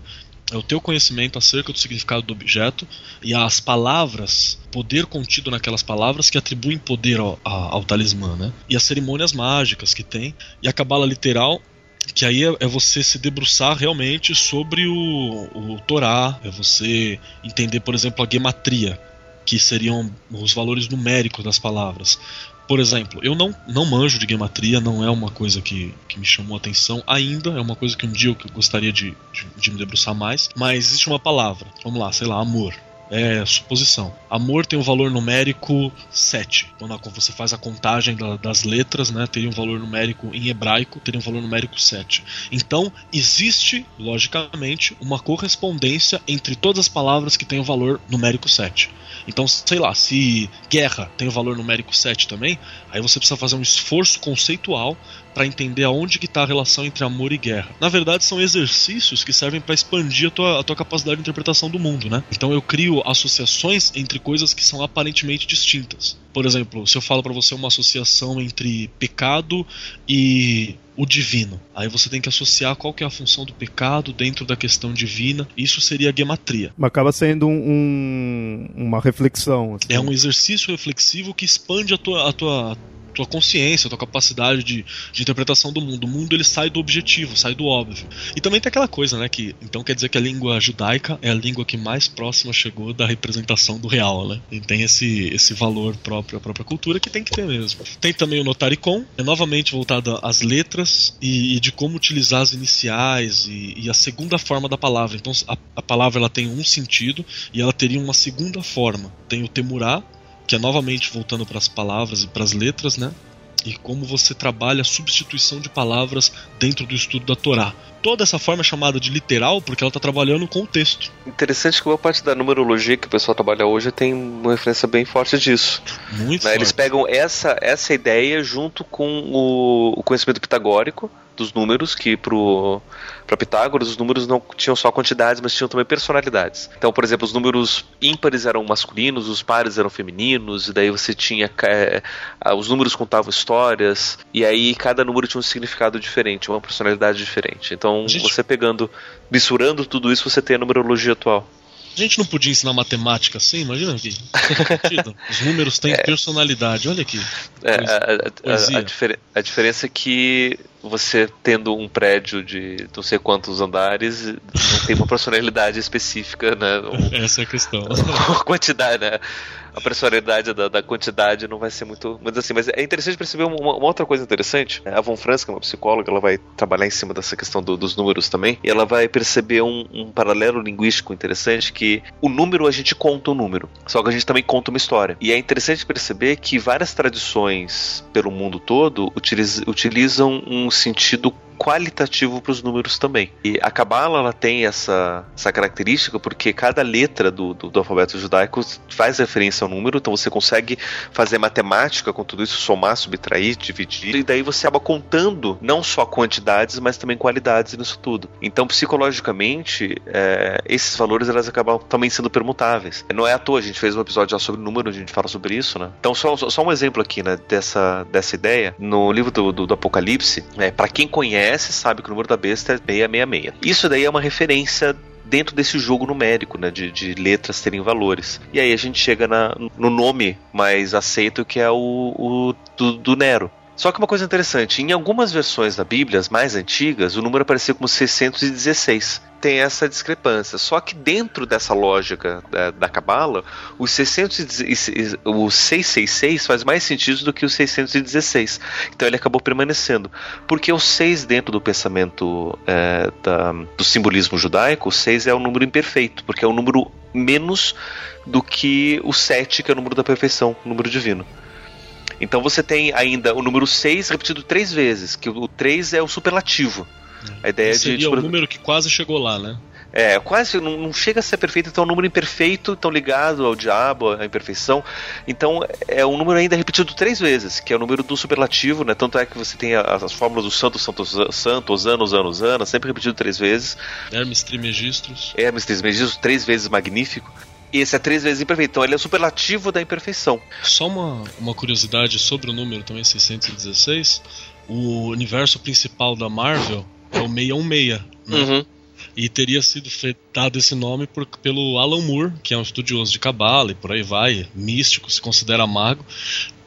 é o teu conhecimento acerca do significado do objeto e as palavras, poder contido naquelas palavras que atribuem poder ao, ao, talismã, né? E as cerimônias mágicas que tem e a cabala literal que aí é, é, você se debruçar realmente sobre o, o Torá, é você entender, por exemplo, a gematria, que seriam os valores numéricos das palavras. Por exemplo, eu não, não manjo de gematria, não é uma coisa que, que me chamou a atenção ainda, é uma coisa que um dia eu gostaria de, de, de me debruçar mais, mas existe uma palavra, vamos lá, sei lá, amor é suposição. Amor tem um valor numérico 7. Quando você faz a contagem da, das letras, né, teria um valor numérico em hebraico, teria um valor numérico 7. Então, existe, logicamente, uma correspondência entre todas as palavras que têm o valor numérico 7. Então, sei lá, se guerra tem o valor numérico 7 também, aí você precisa fazer um esforço conceitual para entender aonde que está a relação entre amor e guerra. Na verdade, são exercícios que servem para expandir a tua, a tua capacidade de interpretação do mundo, né? Então eu crio associações entre coisas que são aparentemente distintas. Por exemplo, se eu falo para você uma associação entre pecado e o divino. Aí você tem que associar qual que é a função do pecado dentro da questão divina. Isso seria a gematria. Mas acaba sendo um, um, uma reflexão. Assim. É um exercício reflexivo que expande a tua, a tua tua consciência, a tua capacidade de, de interpretação do mundo. O mundo ele sai do objetivo, sai do óbvio. E também tem aquela coisa, né? Que então quer dizer que a língua judaica é a língua que mais próxima chegou da representação do real, né? E tem esse, esse valor próprio à própria cultura que tem que ter mesmo. Tem também o Notaricon, é novamente voltado às letras e, e de como utilizar as iniciais e, e, a segunda forma da palavra. Então a, a palavra ela tem um sentido e ela teria uma segunda forma. Tem o temurá, que é novamente voltando para as palavras e para as letras, né? E como você trabalha a substituição de palavras dentro do estudo da Torá. Toda essa forma é chamada de literal porque ela está trabalhando com o texto. Interessante que uma parte da numerologia que o pessoal trabalha hoje tem uma referência bem forte disso. Muito né? forte. Eles pegam essa, essa ideia junto com o, o conhecimento pitagórico dos números, que para Pitágoras os números não tinham só quantidades, mas tinham também personalidades. Então, por exemplo, os números ímpares eram masculinos, os pares eram femininos, e daí você tinha. É, os números contavam histórias, e aí cada número tinha um significado diferente, uma personalidade diferente. Então, Gente... você pegando, misturando tudo isso, você tem a numerologia atual. A gente não podia ensinar matemática assim? Imagina aqui. Os números têm é, personalidade, olha aqui. É, a, a, a, difer a, diferença é que você tendo um prédio de não sei quantos andares não tem uma personalidade específica, né? Essa é a questão. quantidade, né? A personalidade da, da, quantidade não vai ser muito. Mas assim, mas é interessante perceber uma, uma, outra coisa interessante. A Von Franz, que é uma psicóloga, ela vai trabalhar em cima dessa questão do, dos números também. E ela vai perceber um, um, paralelo linguístico interessante que o número a gente conta o um número, só que a gente também conta uma história. E é interessante perceber que várias tradições pelo mundo todo utilizam um sentido qualitativo para os números também. E a Kabbalah ela tem essa, essa característica porque cada letra do, do, do, alfabeto judaico faz referência ao número, então você consegue fazer matemática com tudo isso, somar, subtrair, dividir, e daí você acaba contando não só quantidades, mas também qualidades nisso tudo. Então, psicologicamente, é, esses valores elas acabam também sendo permutáveis. Não é à toa, a gente fez um episódio já sobre número, a gente fala sobre isso, né? Então, só, só um exemplo aqui, né, dessa, dessa ideia. No livro do, do, do Apocalipse, é, para quem conhece conhece sabe que o número da besta é 666. Isso daí é uma referência dentro desse jogo numérico, né, de, de, letras terem valores. E aí a gente chega na, no nome mais aceito que é o, o do, do Nero. Só que uma coisa interessante, em algumas versões da Bíblia, as mais antigas, o número aparecia como 616 tem essa discrepância. Só que dentro dessa lógica da, Cabala, o, 600, o 666 faz mais sentido do que o 616. Então ele acabou permanecendo. Porque o 6 dentro do pensamento é, da, do simbolismo judaico, o 6 é o número imperfeito, porque é o número menos do que o 7, que é o número da perfeição, o número divino. Então você tem ainda o número 6 repetido três vezes, que o 3 é o superlativo. A ideia Esse de. Seria tipo, o número que quase chegou lá, né? É, quase não, não, chega a ser perfeito, então é um número imperfeito, tão ligado ao diabo, à imperfeição. Então é um número ainda repetido três vezes, que é o número do superlativo, né? Tanto é que você tem as, as fórmulas do santo, santo, santo, osana, osana, osana, sempre repetido três vezes. Hermes Trismegistus. Hermes Trismegistus, três vezes magnífico. E esse é três vezes imperfeito, então ele é o superlativo da imperfeição. Só uma, uma curiosidade sobre o número também, 616. O universo principal da Marvel é o 616, né? Uhum. E teria sido dado esse nome por, pelo Alan Moore, que é um estudioso de cabala e por aí vai, místico, se considera mago.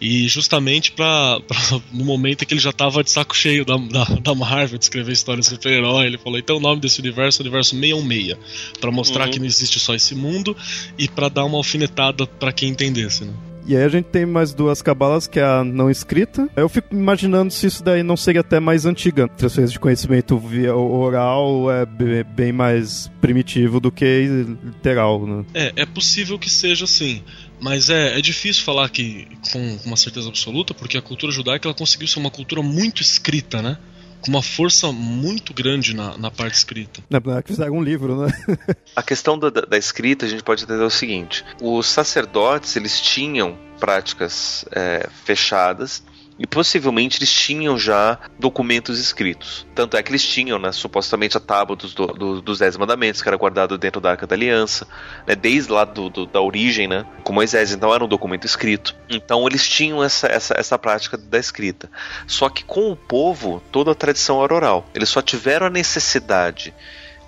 E justamente pra, pra no momento em que ele já estava de saco cheio da, da, da Marvel de escrever histórias de super-herói, ele falou: então o nome desse universo é o universo 616, para mostrar uhum. que não existe só esse mundo e para dar uma alfinetada para quem entendesse, né? E aí a gente tem mais duas cabalas, que é a não escrita. Eu fico imaginando se isso daí não seria até mais antiga. Transferência de conhecimento via oral é bem mais primitivo do que literal, né? É, é possível que seja assim. Mas é, é difícil falar que com uma certeza absoluta, porque a cultura judaica ela conseguiu ser uma cultura muito escrita, né? com uma força muito grande na, na parte escrita. Na é que fizeram um livro, né? a questão da, da, escrita a gente pode entender o seguinte: os sacerdotes eles tinham práticas é, fechadas e possivelmente eles tinham já documentos escritos. Tanto é que eles tinham, né, supostamente, a tábua dos, do, dos Dez Mandamentos, que era guardado dentro da Arca da Aliança, né, desde lá do, do, da origem, né, com Moisés. Então era um documento escrito. Então eles tinham essa, essa, essa prática da escrita. Só que com o povo, toda a tradição era oral. Eles só tiveram a necessidade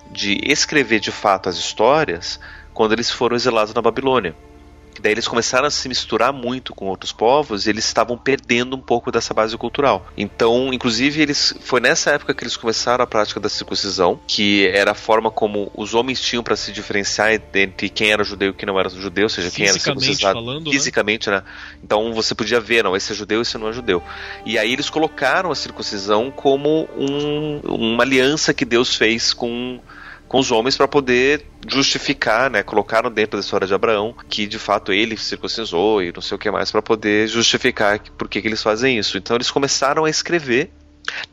de escrever de fato as histórias quando eles foram exilados na Babilônia. Daí eles começaram a se misturar muito com outros povos e eles estavam perdendo um pouco dessa base cultural. Então, inclusive, eles foi nessa época que eles começaram a prática da circuncisão, que era a forma como os homens tinham para se diferenciar entre quem era judeu e quem não era judeu, ou seja, quem era circuncisado falando, né? fisicamente, né? né? Então você podia ver, não, esse é judeu, esse não é judeu. E aí eles colocaram a circuncisão como um, uma aliança que Deus fez com com os homens para poder justificar, né? Colocaram dentro da história de Abraão que de fato ele circuncisou e não sei o que mais para poder justificar por que, eles fazem isso. Então eles começaram a escrever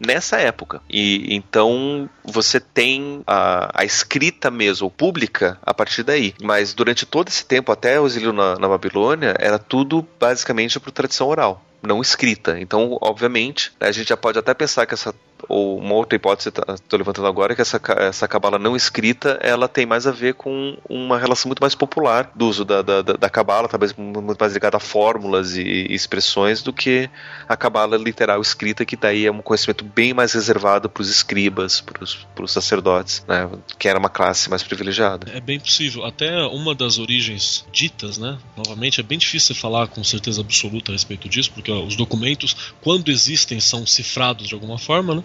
nessa época. E então você tem a, a, escrita mesmo, pública, a partir daí. Mas durante todo esse tempo, até o exílio na, na Babilônia, era tudo basicamente por tradição oral não escrita. Então, obviamente, a gente já pode até pensar que essa ou uma outra hipótese estou tá, levantando agora é que essa, essa cabala não escrita ela tem mais a ver com uma relação muito mais popular do uso da, da, da cabala, talvez muito mais ligada a fórmulas e, e expressões do que a cabala literal escrita, que daí é um conhecimento bem mais reservado para os escribas, para os sacerdotes, né, que era uma classe mais privilegiada. É bem possível. Até uma das origens ditas, né, novamente, é bem difícil falar com certeza absoluta a respeito disso, porque ó, os documentos, quando existem, são cifrados de alguma forma, né?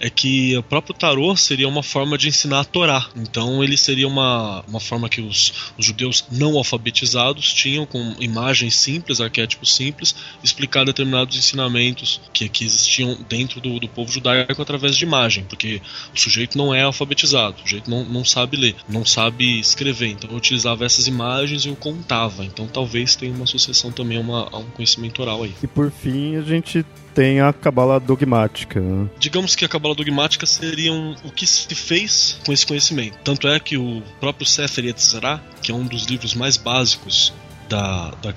É que o próprio tarô seria uma forma de ensinar a Torá. Então ele seria uma, uma forma que os, os judeus não alfabetizados tinham com imagens simples, arquétipos simples, explicar determinados ensinamentos que, que existiam dentro do, do povo judaico através de imagem, porque o sujeito não é alfabetizado, o sujeito não, não sabe ler, não sabe escrever, então eu utilizava essas imagens e eu contava. Então talvez tenha uma associação também a, uma, a um conhecimento oral aí. E por fim a gente tem a cabala dogmática. Digamos que a cabala dogmática seria um, o que se fez com esse conhecimento. Tanto é que o próprio Sefer Yetzirah, que é um dos livros mais básicos da, da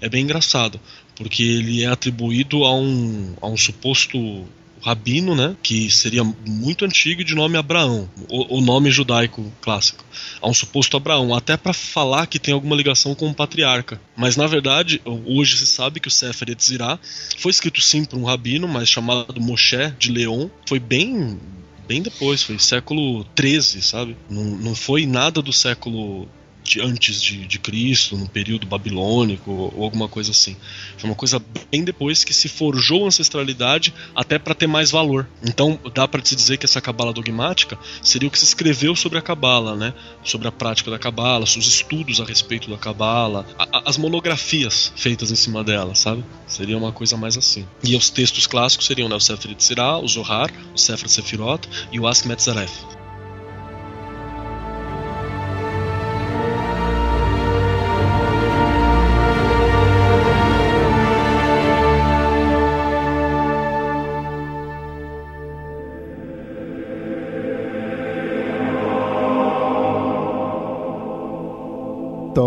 é bem engraçado, porque ele é atribuído a um, a um suposto rabino, né, que seria muito antigo de nome Abraão, o, o nome judaico clássico, a um suposto Abraão, até para falar que tem alguma ligação com o patriarca. Mas na verdade, hoje se sabe que o Sefer Yetzirah foi escrito sim por um rabino, mas chamado Moshe de Leon, foi bem bem depois, foi século 13, sabe? Não, não foi nada do século de antes de, de Cristo, no período babilônico ou alguma coisa assim. Foi uma coisa bem depois que se forjou a ancestralidade até para ter mais valor. Então dá para se dizer que essa cabala dogmática seria o que se escreveu sobre a cabala, né? Sobre a prática da cabala, os estudos a respeito da cabala, as monografias feitas em cima dela, sabe? Seria uma coisa mais assim. E os textos clássicos seriam né, o Sefer Tzirah, o Zohar, o Sefer Sefirot e o Ask Metzaref.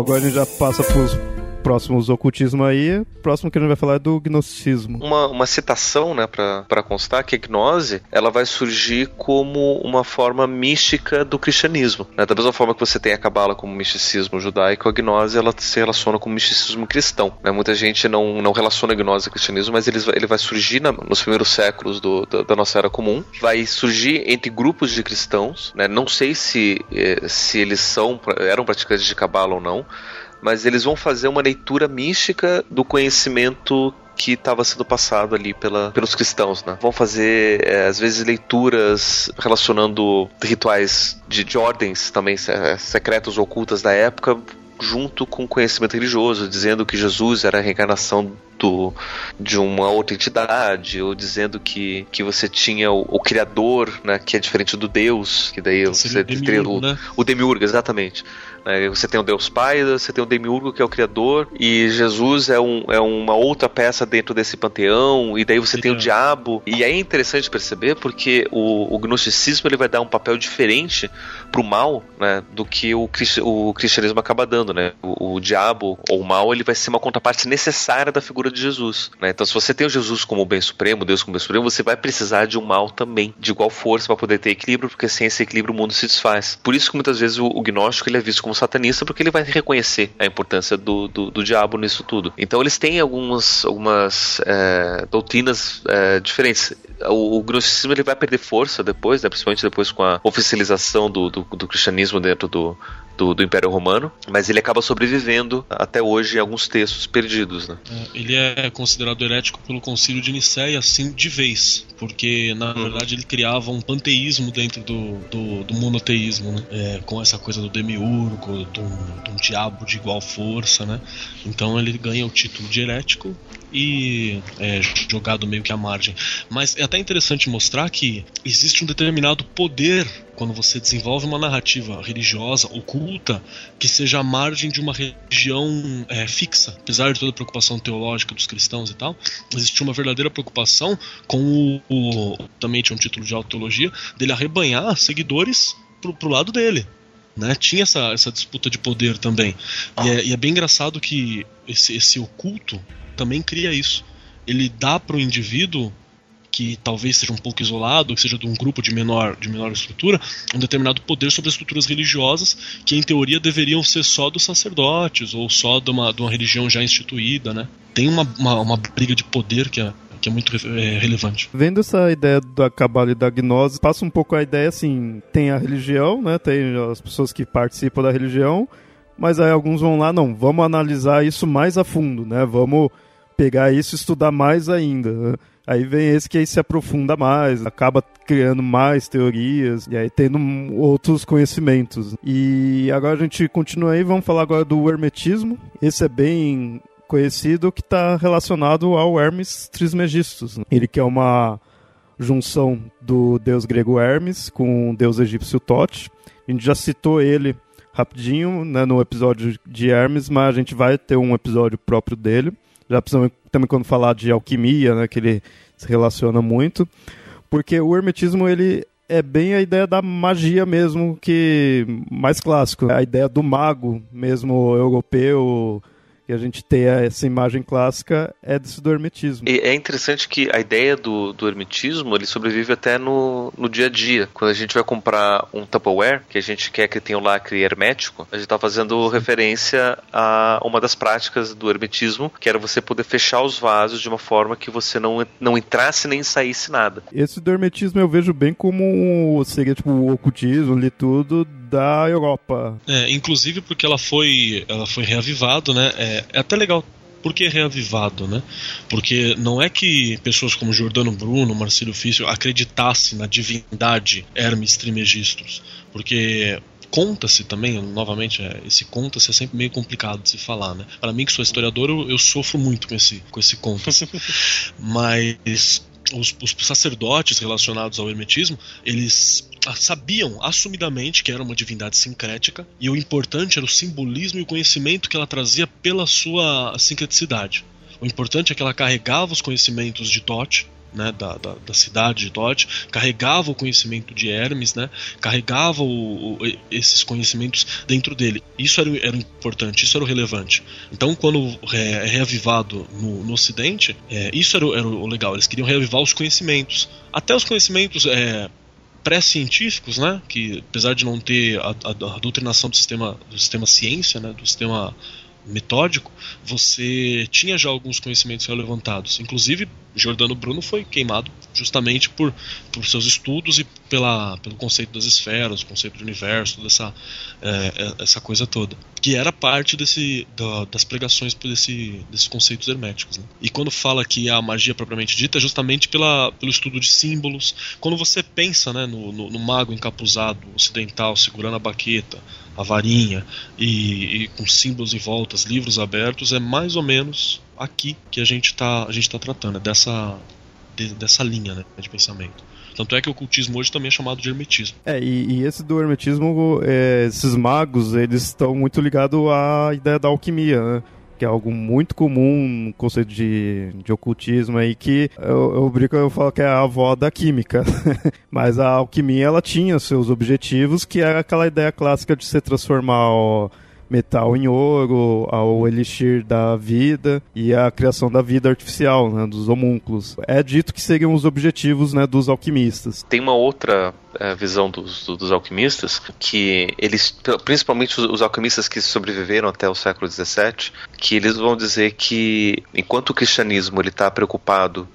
Agora a gente já passa pros próximos ocultismo aí. Próximo que a gente vai falar é do gnosticismo. Uma, uma citação, né, para constar que a gnose ela vai surgir como uma forma mística do cristianismo. Né? Da mesma forma que você tem a cabala como misticismo judaico, a gnose ela se relaciona com o misticismo cristão. Né? Muita gente não, não relaciona a gnose ao cristianismo, mas ele, ele vai surgir na, nos primeiros séculos do, da, da, nossa era comum. Vai surgir entre grupos de cristãos. Né? Não sei se, eh, se eles são eram praticantes de cabala ou não mas eles vão fazer uma leitura mística do conhecimento que estava sendo passado ali pela, pelos cristãos, né? Vão fazer, é, às vezes, leituras relacionando rituais de, de ordens também secretas ou ocultas da época junto com conhecimento religioso, dizendo que Jesus era a reencarnação do, de uma outra entidade, ou dizendo que, que você tinha o, o Criador, né, que é diferente do Deus, que daí você teria o, né? o Demiurgo, exatamente. Né? Você tem o Deus Pai, você tem o Demiurgo, que é o Criador, e Jesus é, um, é uma outra peça dentro desse panteão, e daí você Sim, tem o diabo. E é interessante perceber porque o, o gnosticismo ele vai dar um papel diferente pro mal né, do que o, o cristianismo acaba dando. Né? O, o, diabo ou o mal ele vai ser uma contraparte necessária da figura de Jesus. Né? Então, se você tem o Jesus como o bem supremo, Deus como o bem supremo, você vai precisar de um mal também, de igual força, para poder ter equilíbrio, porque sem esse equilíbrio o mundo se desfaz. Por isso que muitas vezes o, o gnóstico ele é visto como satanista porque ele vai reconhecer a importância do, do, do diabo nisso tudo. Então eles têm algumas, algumas é, doutrinas é, diferentes. O, o gnosticismo ele vai perder força depois, né, principalmente depois com a oficialização do, do, do cristianismo dentro do, do, do, Império Romano, mas ele acaba sobrevivendo até hoje em alguns textos perdidos. Né? É, ele é considerado herético pelo Concílio de Nicéia, assim, de vez, porque na uhum. verdade ele criava um panteísmo dentro do, do, do monoteísmo, né? É, com essa coisa do demiurgo, de um, de um diabo de igual força, né? Então ele ganha o título de herético e é, jogado meio que à margem. Mas é até interessante mostrar que existe um determinado poder quando você desenvolve uma narrativa religiosa, oculta, que seja à margem de uma religião é, fixa. Apesar de toda a preocupação teológica dos cristãos e tal, existe uma verdadeira preocupação com o, o também tinha um título de autoteologia, dele arrebanhar seguidores pro, pro lado dele. Né? Tinha essa, essa disputa de poder também. E é, e é bem engraçado que esse, esse oculto também cria isso. Ele dá para o indivíduo que talvez seja um pouco isolado, que seja de um grupo de menor, de menor estrutura, um determinado poder sobre as estruturas religiosas que, em teoria, deveriam ser só dos sacerdotes ou só de uma, de uma religião já instituída. Né? Tem uma, uma, uma briga de poder que é, que é muito é, relevante. Vendo essa ideia da cabala e da gnose, passa um pouco a ideia assim: tem a religião, né? tem as pessoas que participam da religião, mas aí alguns vão lá, não, vamos analisar isso mais a fundo, né? Vamos pegar isso e estudar mais ainda. Né? Aí vem esse que aí se aprofunda mais, acaba criando mais teorias e aí tendo outros conhecimentos. E agora a gente continua aí, vamos falar agora do hermetismo. Esse é bem conhecido que está relacionado ao Hermes Trismegistus. Né? Ele que é uma junção do deus grego Hermes com o deus egípcio Tote. A gente já citou ele rapidinho né, no episódio de Hermes, mas a gente vai ter um episódio próprio dele já precisamos também quando falar de alquimia, né, que ele se relaciona muito, porque o hermetismo ele é bem a ideia da magia mesmo que mais clássico, a ideia do mago mesmo europeu que a gente tem essa imagem clássica é desse do hermetismo. E é interessante que a ideia do, do hermetismo ele sobrevive até no, no dia a dia. Quando a gente vai comprar um Tupperware, que a gente quer que tenha o um lacre hermético, a gente está fazendo referência a uma das práticas do hermetismo, que era você poder fechar os vasos de uma forma que você não, não entrasse nem saísse nada. Esse do hermetismo eu vejo bem como seria tipo o ocultismo ali tudo da Europa. É, inclusive porque ela foi, ela foi reavivado, né? É, é até legal por que reavivado, né? Porque não é que pessoas como Jordano Bruno, Marcelo Fício acreditassem na divindade Hermes Trismegistus, porque conta-se também, novamente, é, esse conta-se é sempre meio complicado de se falar, né? Para mim que sou historiador, eu, eu sofro muito com esse com esse conta-se. Mas os, os, sacerdotes relacionados ao hermetismo, eles sabiam assumidamente que era uma divindade sincrética e o importante era o simbolismo e o conhecimento que ela trazia pela sua sincreticidade. O importante é que ela carregava os conhecimentos de Tote, né, da, da, da, cidade de Tote, carregava o conhecimento de Hermes, né, carregava o, o, esses conhecimentos dentro dele. Isso era, era importante, isso era o relevante. Então, quando é, é reavivado no, no Ocidente, é, isso era, era, o legal. Eles queriam reavivar os conhecimentos, até os conhecimentos é, pré-científicos, né, que apesar de não ter a, a, a doutrinação do sistema, do sistema ciência, né, do sistema metódico, você tinha já alguns conhecimentos levantados. Inclusive, Giordano Bruno foi queimado justamente por, por seus estudos e pela, pelo conceito das esferas, o conceito do universo, dessa é, é, essa coisa toda, que era parte desse, da, das pregações desse, desses conceitos herméticos. Né? E quando fala que a magia propriamente dita é justamente pela, pelo estudo de símbolos. Quando você pensa né, no, no, no mago encapuzado ocidental segurando a baqueta, a varinha e, e, com símbolos em voltas, livros abertos, é mais ou menos aqui que a gente está tá tratando, é dessa, de, dessa linha né, de pensamento. Tanto é que o ocultismo hoje também é chamado de hermetismo. É, e, e esse do hermetismo, é, esses magos, eles estão muito ligados à ideia da alquimia, né? Que é algo muito comum no conceito de, de ocultismo aí, que eu, eu brinco, eu falo que é a avó da química. Mas a alquimia, ela tinha seus objetivos, que era aquela ideia clássica de se transformar ó, metal em ouro, ao elixir da vida e a criação da vida artificial, né, dos homúnculos. É dito que seriam os objetivos né, dos alquimistas. Tem uma outra é, visão dos, dos alquimistas que eles, principalmente os, os alquimistas que sobreviveram até o século XVII, que eles vão dizer que enquanto o cristianismo ele está preocupado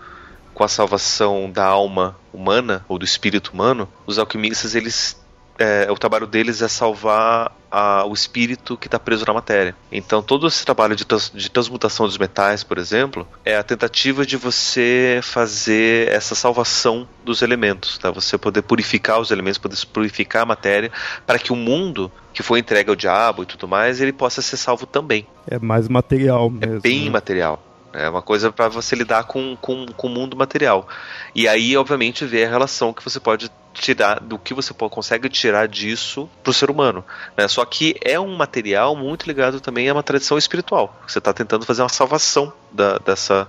com a salvação da alma humana ou do espírito humano, os alquimistas eles é, o trabalho deles é salvar a, o espírito que está preso na matéria. Então, todo esse trabalho de, trans, de, transmutação dos metais, por exemplo, é a tentativa de você fazer essa salvação dos elementos, tá? Você poder purificar os elementos, poder purificar a matéria, para que o mundo que foi entregue ao diabo e tudo mais, ele possa ser salvo também. É mais material mesmo. É bem né? material. É uma coisa para você lidar com, com, com o mundo material. E aí, obviamente, ver a relação que você pode tirar, do que você consegue tirar disso para o ser humano. Né? Só que é um material muito ligado também a uma tradição espiritual. Você está tentando fazer uma salvação da, dessa,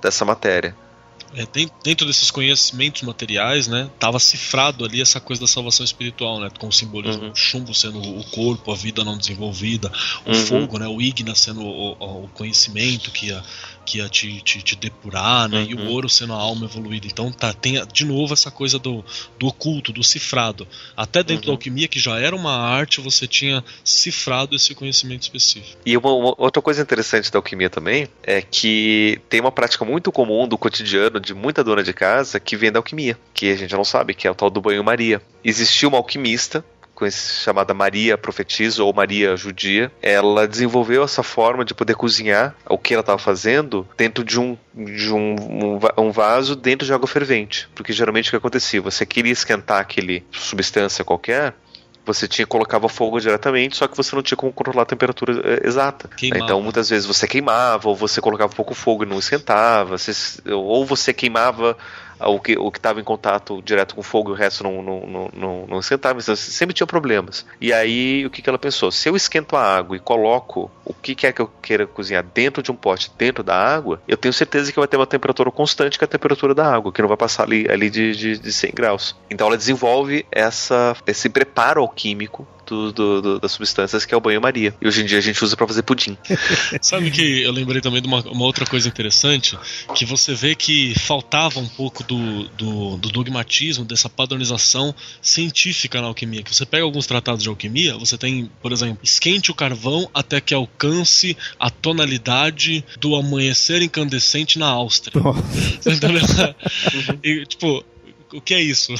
dessa matéria. É, dentro desses conhecimentos materiais, né, tava cifrado ali essa coisa da salvação espiritual, né, com o simbolismo uhum. chumbo sendo o corpo, a vida não desenvolvida, o uhum. fogo, né, o igna sendo o, o conhecimento que ia que ia te, te, te depurar, né? Uhum. E o uhum. ouro sendo a alma evoluída. Então tá, tem de novo essa coisa do, do oculto, do cifrado. Até dentro uhum. da alquimia, que já era uma arte, você tinha cifrado esse conhecimento específico. E uma, uma, outra coisa interessante da alquimia também é que tem uma prática muito comum do cotidiano de muita dona de casa que vem da alquimia, que a gente não sabe, que é o tal do banho-maria. Existiu uma alquimista chamada Maria Profetisa ou Maria Judia, ela desenvolveu essa forma de poder cozinhar o que ela estava fazendo dentro de um de um, um, vaso dentro de água fervente, porque geralmente o que acontecia, você queria esquentar aquele substância qualquer, você tinha colocava fogo diretamente, só que você não tinha como controlar a temperatura eh, exata. Né? Então muitas vezes você queimava, ou você colocava pouco fogo e não esquentava, você, ou você queimava o que o estava em contato direto com fogo e o resto não, não, não, não, esquentava. Então, sempre tinha problemas. E aí, o que, que ela pensou? Se eu esquento a água e coloco o que quer que eu queira cozinhar dentro de um pote, dentro da água, eu tenho certeza que vai ter uma temperatura constante que é a temperatura da água, que não vai passar ali, ali de, de, de 100 graus. Então, ela desenvolve essa, esse preparo alquímico do, do, do, das substâncias que é o banho-maria. E hoje em dia a gente usa para fazer pudim. Sabe que eu lembrei também de uma, uma, outra coisa interessante, que você vê que faltava um pouco do, do, do, dogmatismo, dessa padronização científica na alquimia. Que você pega alguns tratados de alquimia, você tem, por exemplo, esquente o carvão até que alcance a tonalidade do amanhecer incandescente na Áustria. Você entendeu? e, tipo, o que é isso?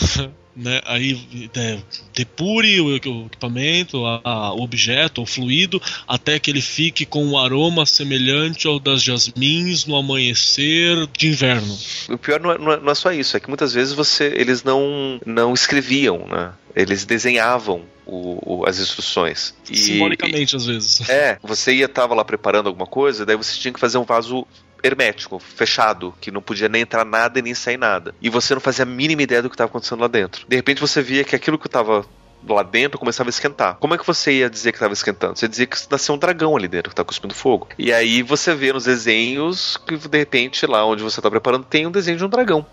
Né? Aí é, depure o, o equipamento, a, a, o objeto, o fluido, até que ele fique com um aroma semelhante ao das jasmins no amanhecer de inverno. O pior não é, não é, é só isso, é que muitas vezes você, eles não, não escreviam, né? Eles desenhavam o, o, as instruções. E, Simbolicamente, às vezes. É, você ia tava lá preparando alguma coisa, daí você tinha que fazer um vaso hermético, fechado, que não podia nem entrar nada e nem sair nada. E você não fazia a mínima ideia do que estava acontecendo lá dentro. De repente você via que aquilo que estava lá dentro começava a esquentar. Como é que você ia dizer que estava esquentando? Você dizia que nasceu um dragão ali dentro, que tá cuspindo fogo. E aí você vê nos desenhos que de repente lá onde você está preparando tem um desenho de um dragão.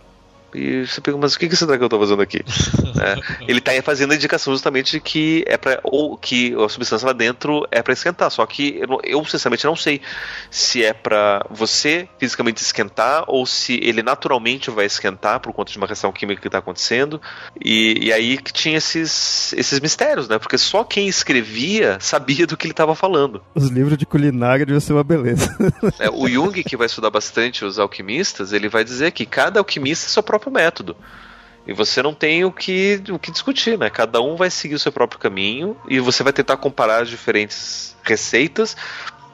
E você pergunta, mas o que esse dragão tá fazendo aqui? é, ele tá fazendo a indicação justamente de que é para ou que a substância lá dentro é para esquentar. Só que eu, eu, sinceramente não sei se é para você fisicamente esquentar ou se ele naturalmente vai esquentar por conta de uma reação química que tá acontecendo. E, e aí que tinha esses, esses mistérios, né? Porque só quem escrevia sabia do que ele estava falando. Os livros de culinária deviam ser uma beleza. É, o Jung, que vai estudar bastante os alquimistas, ele vai dizer que cada alquimista é seu próprio próprio método. E você não tem o que, o que discutir, né? Cada um vai seguir o seu próprio caminho e você vai tentar comparar as diferentes receitas.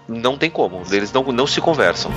Não tem como, eles não, não se conversam.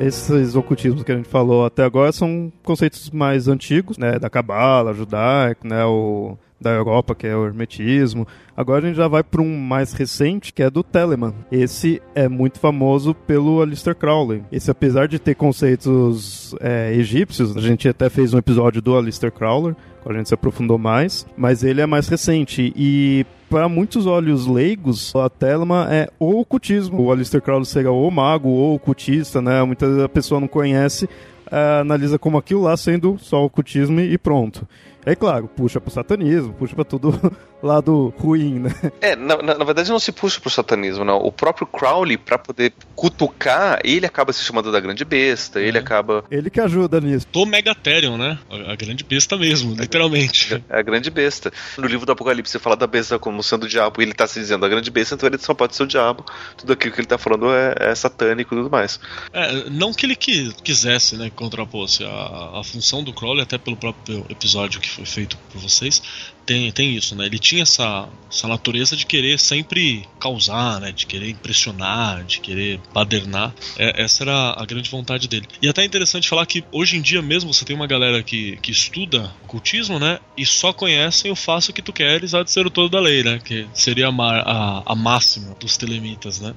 Esses ocultismos que a gente falou até agora são conceitos mais antigos, né, da cabala, judaico, né, o da Europa, que é o hermetismo. Agora a gente já vai para um mais recente, que é do Telemann. Esse é muito famoso pelo Aleister Crowley. Esse, apesar de ter conceitos é, egípcios, a gente até fez um episódio do Aleister Crowley, a gente se aprofundou mais, mas ele é mais recente e para muitos olhos leigos, a Telma é o ocultismo. O Aleister Crowley seria o mago ou ocultista, né? Muita pessoa não conhece, uh, analisa como aquilo lá sendo só ocultismo e pronto. É claro, puxa pro satanismo, puxa pra tudo lado ruim, né? É, na, na, na, verdade não se puxa pro satanismo, não. O próprio Crowley, para poder cutucar, ele acaba se chamando da grande besta, é. ele acaba. Ele que ajuda nisso. Tô Megatherion, né? A, a grande besta mesmo, literalmente. É a grande besta. No livro do Apocalipse você fala da besta como sendo o diabo, e ele tá se dizendo a grande besta, então ele só pode ser o diabo. Tudo aquilo que ele tá falando é, é satânico e tudo mais. É, não que ele que, quisesse, né, contrapor-se. A, a função do Crowley, até pelo próprio episódio que foi feito por vocês, tem, tem isso, né? Ele tinha essa, essa natureza de querer sempre causar, né? De querer impressionar, de querer badernar. É, essa era a grande vontade dele. E até é interessante falar que hoje em dia mesmo você tem uma galera que, que estuda cultismo, né? E só conhecem o faço que tu queres, há de ser o todo da lei, né? Que seria a, a, a máxima dos telemitas, né?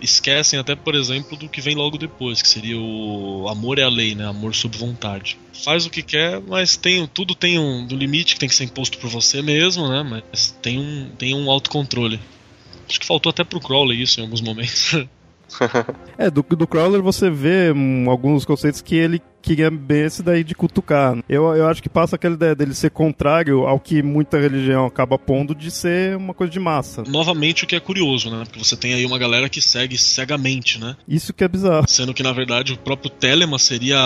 Esquecem até, por exemplo, do que vem logo depois, que seria o amor é a lei, né? Amor sob vontade. Faz o que quer, mas tem tudo tem um do limite que tem que ser imposto por você mesmo, né? Mas tem um tem um autocontrole. Acho que faltou até pro Crowley isso em alguns momentos. é, do, do Crawler você vê um, alguns conceitos que ele queria bem esse daí de cutucar. Eu, eu acho que passa aquela ideia dele ser contrário ao que muita religião acaba pondo de ser uma coisa de massa. Novamente, o que é curioso, né? Porque você tem aí uma galera que segue cegamente, né? Isso que é bizarro. Sendo que, na verdade, o próprio telema seria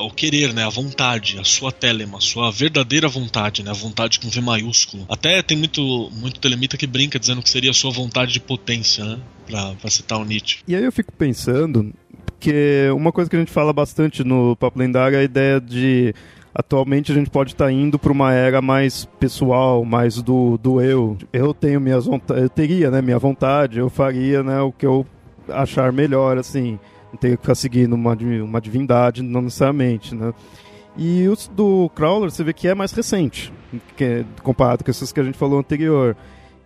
o querer, né? A vontade, a sua telema, a sua verdadeira vontade, né? A vontade com V maiúsculo. Até tem muito, muito telemita que brinca dizendo que seria a sua vontade de potência, né? Pra, pra citar o Nietzsche. E aí eu fico pensando porque uma coisa que a gente fala bastante no Papo Lendário é a ideia de atualmente a gente pode estar tá indo para uma era mais pessoal, mais do, do eu. Eu tenho minhas vontades, eu teria, né, minha vontade, eu faria, né, o que eu achar melhor, assim, não tenho que ficar seguindo uma, uma divindade, não necessariamente, né. E os do Crawler, você vê que é mais recente, que, comparado com esses que a gente falou anterior.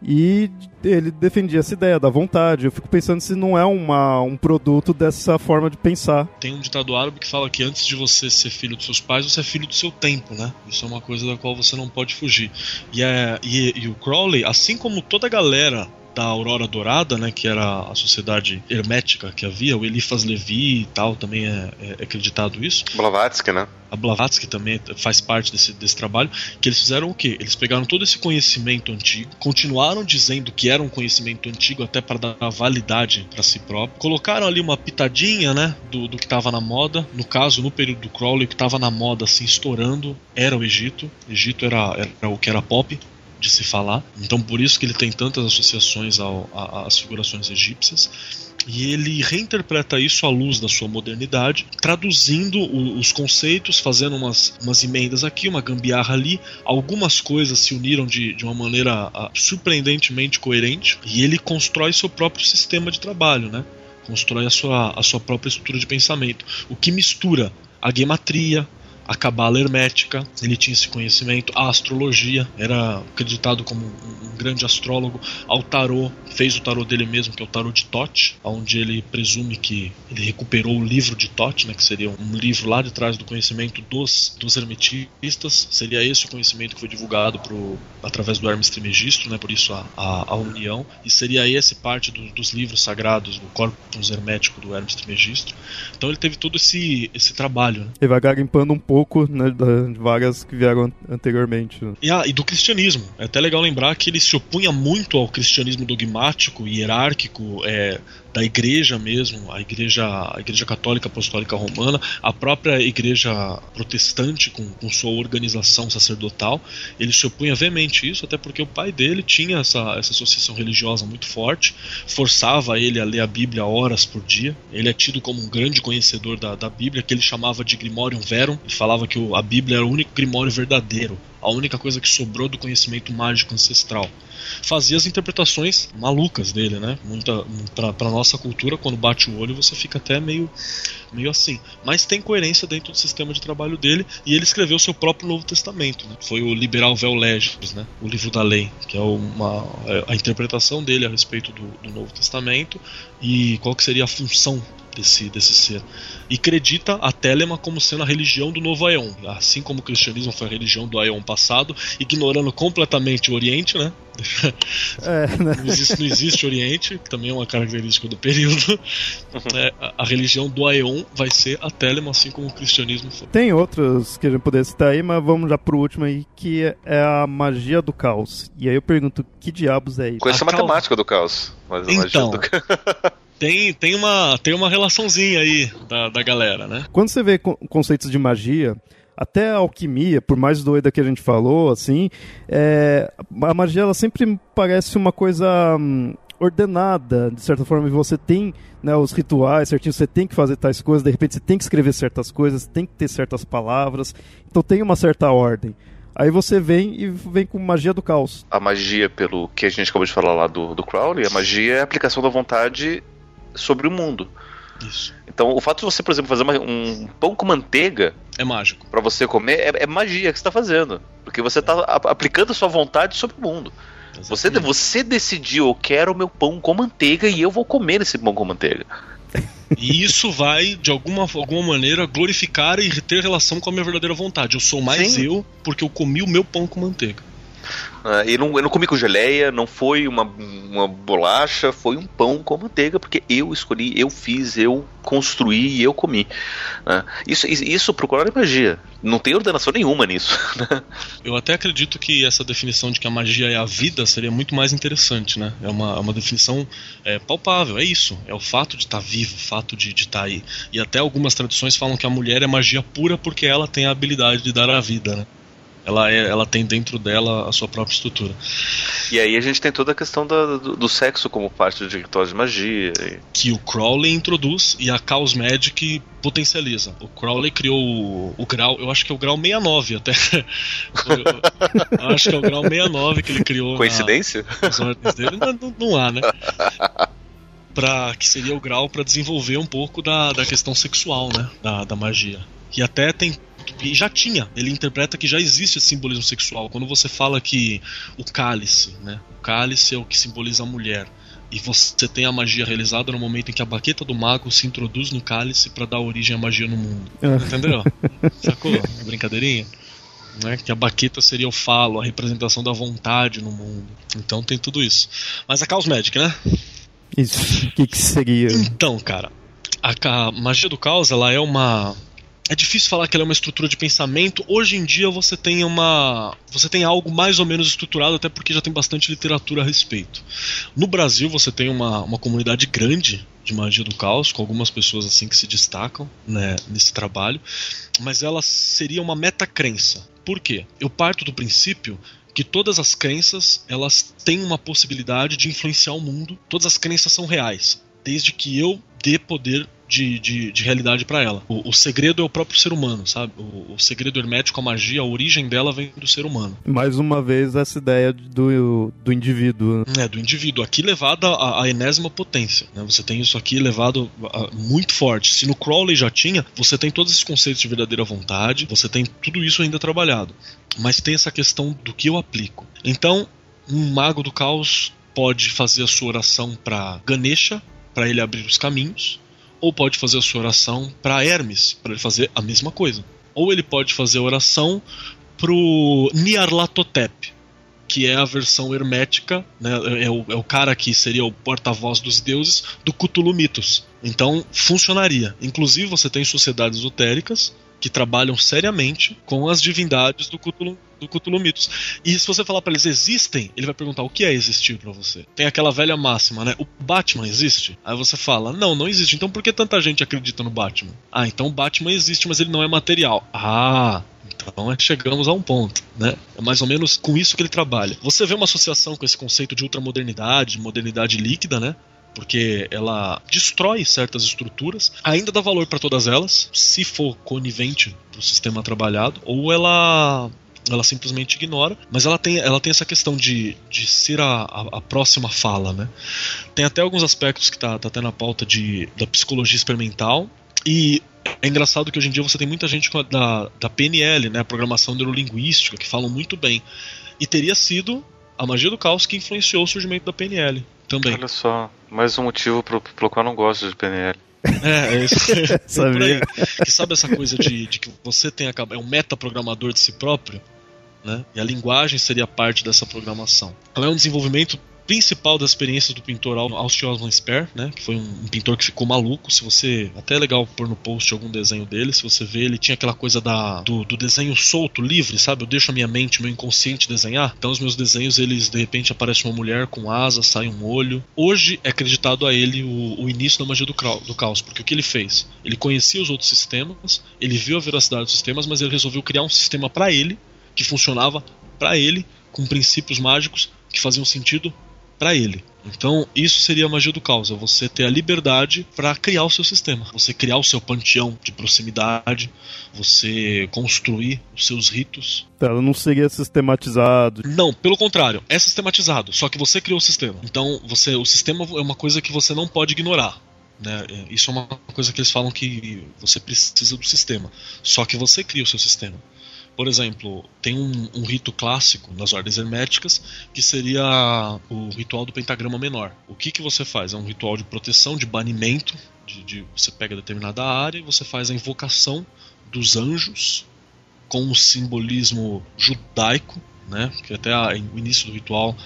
E ele defendia essa ideia da vontade. Eu fico pensando se não é uma, um produto dessa forma de pensar. Tem um ditado árabe que fala que antes de você ser filho dos seus pais, você é filho do seu tempo, né? Isso é uma coisa da qual você não pode fugir. E, é, e, e o Crowley, assim como toda a galera da Aurora Dourada, né, que era a sociedade hermética que havia, o Eliphas Levi e tal, também é, é acreditado isso. Blavatsky, né? A Blavatsky também faz parte desse, desse trabalho, que eles fizeram o quê? Eles pegaram todo esse conhecimento antigo, continuaram dizendo que era um conhecimento antigo até para dar validade para si próprio, colocaram ali uma pitadinha, né, do, do que estava na moda, no caso, no período do Crowley, o que estava na moda, assim, estourando, era o Egito, o Egito era, era o que era pop, de se falar. Então por isso que ele tem tantas associações ao, a, às figurações egípcias. E ele reinterpreta isso à luz da sua modernidade, traduzindo o, os conceitos, fazendo umas, umas emendas aqui, uma gambiarra ali. Algumas coisas se uniram de, de uma maneira uh, surpreendentemente coerente. E ele constrói seu próprio sistema de trabalho, né? Constrói a sua, a sua própria estrutura de pensamento. O que mistura a gematria, a cabala hermética, ele tinha esse conhecimento, a astrologia, era acreditado como um grande astrólogo, ao tarô, fez o tarô dele mesmo, que é o tarô de Tote, onde ele presume que ele recuperou o livro de Tote, né, que seria um livro lá de trás do conhecimento dos, dos hermetistas, seria esse o conhecimento que foi divulgado pro, através do Hermes Trismegisto, né, por isso a, a, a união, e seria esse parte do, dos livros sagrados, do corpus hermético do Hermes Trismegisto. Então ele teve todo esse, esse trabalho. Né. Ele vai garimpando um pouco pouco né, de vagas que vieram anteriormente. E, ah, e do cristianismo. É até legal lembrar que ele se opunha muito ao cristianismo dogmático, hierárquico, é, da igreja mesmo, a igreja, a igreja católica apostólica romana, a própria igreja protestante com, com sua organização sacerdotal, ele se opunha veemente a isso, até porque o pai dele tinha essa, essa associação religiosa muito forte, forçava ele a ler a Bíblia horas por dia. Ele é tido como um grande conhecedor da, da Bíblia, que ele chamava de Grimorium Verum, ele falava que o, a Bíblia era o único grimório verdadeiro, a única coisa que sobrou do conhecimento mágico ancestral fazia as interpretações malucas dele, né? Muita para nossa cultura, quando bate o olho, você fica até meio meio assim. Mas tem coerência dentro do sistema de trabalho dele e ele escreveu seu próprio Novo Testamento. Né? Foi o Liberal Vel Legis, né? o livro da lei, que é uma, a interpretação dele a respeito do, do Novo Testamento e qual que seria a função desse, desse ser. E acredita a Telema como sendo a religião do novo Aeon. Assim como o cristianismo foi a religião do Aeon passado, ignorando completamente o Oriente, né? É, né? Não, existe, não existe Oriente, que também é uma característica do período. Uhum. É, a, a, religião do Aeon vai ser a Telema, assim como o cristianismo foi. Tem outros que a gente poderia citar aí, mas vamos já pro último aí, que é a magia do caos. E aí eu pergunto, que diabos é isso? Conheço a, a matemática do caos. Mas a então, magia do... tem, tem, uma, tem uma relaçãozinha aí da, da galera, né? Quando você vê conceitos de magia, até a alquimia, por mais doida que a gente falou, assim, é, a magia ela sempre parece uma coisa hum, ordenada, de certa forma, e você tem né, os rituais certinho, você tem que fazer tais coisas, de repente você tem que escrever certas coisas, tem que ter certas palavras, então tem uma certa ordem. Aí você vem e vem com magia do caos. A magia, pelo que a gente acabou de falar lá do, do Crowley, a magia é a aplicação da vontade sobre o mundo. Isso. Então, o fato de você, por exemplo, fazer uma, um pão com manteiga. É mágico. para você comer, é, é, magia que você tá fazendo. Porque você tá aplicando a sua vontade sobre o mundo. Você, você decidiu, eu quero o meu pão com manteiga e eu vou comer esse pão com manteiga. E isso vai, de alguma, alguma maneira, glorificar e ter relação com a minha verdadeira vontade. Eu sou mais Sim. eu porque eu comi o meu pão com manteiga. Uh, eu, não, eu não comi com geleia, não foi uma, uma bolacha, foi um pão com manteiga, porque eu escolhi, eu fiz, eu construí e eu comi. Uh, isso, isso procurar é magia. Não tem ordenação nenhuma nisso. Né? Eu até acredito que essa definição de que a magia é a vida seria muito mais interessante, né? É uma, é uma definição é, palpável, é isso. É o fato de estar tá vivo, o fato de estar tá aí. E até algumas tradições falam que a mulher é magia pura porque ela tem a habilidade de dar a vida, né? Ela, é, ela tem dentro dela a sua própria estrutura. E aí a gente tem toda a questão do, do, sexo como parte do diretório de magia. Que o Crowley introduz e a Chaos Magic potencializa. O Crowley criou o, o grau, eu acho que é o grau 69 até. eu, acho que é o grau 69 que ele criou. Coincidência? Na, dele. Não, não, não há, né? Pra, que seria o grau para desenvolver um pouco da, da questão sexual, né? Da, da magia. E até tem e já tinha. Ele interpreta que já existe esse simbolismo sexual. Quando você fala que o cálice, né? O cálice é o que simboliza a mulher. E você tem a magia realizada no momento em que a baqueta do mago se introduz no cálice para dar origem à magia no mundo. É. Entendeu? Sacou? Brincadeirinha? Né? Que a baqueta seria o falo, a representação da vontade no mundo. Então tem tudo isso. Mas a Caos Magic, né? Isso. O que, que seria? Então, cara, a, a magia do caos ela é uma é difícil falar que ela é uma estrutura de pensamento. Hoje em dia você tem uma. Você tem algo mais ou menos estruturado, até porque já tem bastante literatura a respeito. No Brasil você tem uma, uma comunidade grande de magia do caos, com algumas pessoas assim que se destacam né, nesse trabalho, mas ela seria uma metacrença. Por quê? Eu parto do princípio que todas as crenças elas têm uma possibilidade de influenciar o mundo. Todas as crenças são reais, desde que eu dê poder de, de, de realidade para ela. O, o, segredo é o próprio ser humano, sabe? O, o, segredo hermético, a magia, a origem dela vem do ser humano. Mais uma vez, essa ideia do, do indivíduo. É, do indivíduo. Aqui levada à, enésima potência. Né? Você tem isso aqui levado a, muito forte. Se no Crowley já tinha, você tem todos esses conceitos de verdadeira vontade, você tem tudo isso ainda trabalhado. Mas tem essa questão do que eu aplico. Então, um mago do caos pode fazer a sua oração para Ganesha, para ele abrir os caminhos ou pode fazer a sua oração para Hermes, para ele fazer a mesma coisa. Ou ele pode fazer a oração pro Nyarlathotep, que é a versão hermética, né, é, o, é o cara que seria o porta-voz dos deuses do Cthulhu Mitos. Então funcionaria. Inclusive você tem sociedades esotéricas que trabalham seriamente com as divindades do Cthulhu, do Cthulhu Mitos. E se você falar para eles existem, ele vai perguntar o que é existir para você. Tem aquela velha máxima, né? O Batman existe? Aí você fala: "Não, não existe. Então por que tanta gente acredita no Batman?" Ah, então o Batman existe, mas ele não é material. Ah, então é, chegamos a um ponto, né? É mais ou menos com isso que ele trabalha. Você vê uma associação com esse conceito de ultramodernidade, modernidade líquida, né? Porque ela destrói certas estruturas, ainda dá valor para todas elas, se for conivente para o sistema trabalhado, ou ela ela simplesmente ignora, mas ela tem, ela tem essa questão de, de ser a, a, a próxima fala, né? Tem até alguns aspectos que tá, tá até na pauta de, da psicologia experimental, e é engraçado que hoje em dia você tem muita gente da, da PNL, né, programação neurolinguística, que falam muito bem. E teria sido a magia do caos que influenciou o surgimento da PNL também. Olha só, mais um motivo pro, pelo qual eu não gosto de PNL. É, é isso. Sabia. que sabe essa coisa de, de que você tem a, é um metaprogramador de si próprio, né? E a linguagem seria parte dessa programação. Ela é um desenvolvimento principal das experiências do pintor Austin Osman Spare, né, que foi um, pintor que ficou maluco. Se você até é legal pôr no post algum desenho dele, se você vê, ele tinha aquela coisa da do, do, desenho solto, livre, sabe? Eu deixo a minha mente, meu inconsciente desenhar. Então os meus desenhos, eles de repente aparece uma mulher com asas, sai um olho. Hoje é acreditado a ele o, o início da magia do, do caos, porque o que ele fez? Ele conhecia os outros sistemas, ele viu a veracidade dos sistemas, mas ele resolveu criar um sistema para ele que funcionava para ele com princípios mágicos que faziam sentido para ele. Então, isso seria a magia do caos, é você ter a liberdade para criar o seu sistema, você criar o seu panteão de proximidade, você construir os seus ritos. Ela não seria sistematizado. Não, pelo contrário, é sistematizado, só que você criou o sistema. Então, você, o sistema é uma coisa que você não pode ignorar. Né? Isso é uma coisa que eles falam que você precisa do sistema. Só que você cria o seu sistema. Por exemplo, tem um, um, rito clássico nas ordens herméticas que seria o ritual do pentagrama menor. O que, que você faz? É um ritual de proteção, de banimento. De, de, você pega determinada área e você faz a invocação dos anjos com um simbolismo judaico, né? Que até a, o início do ritual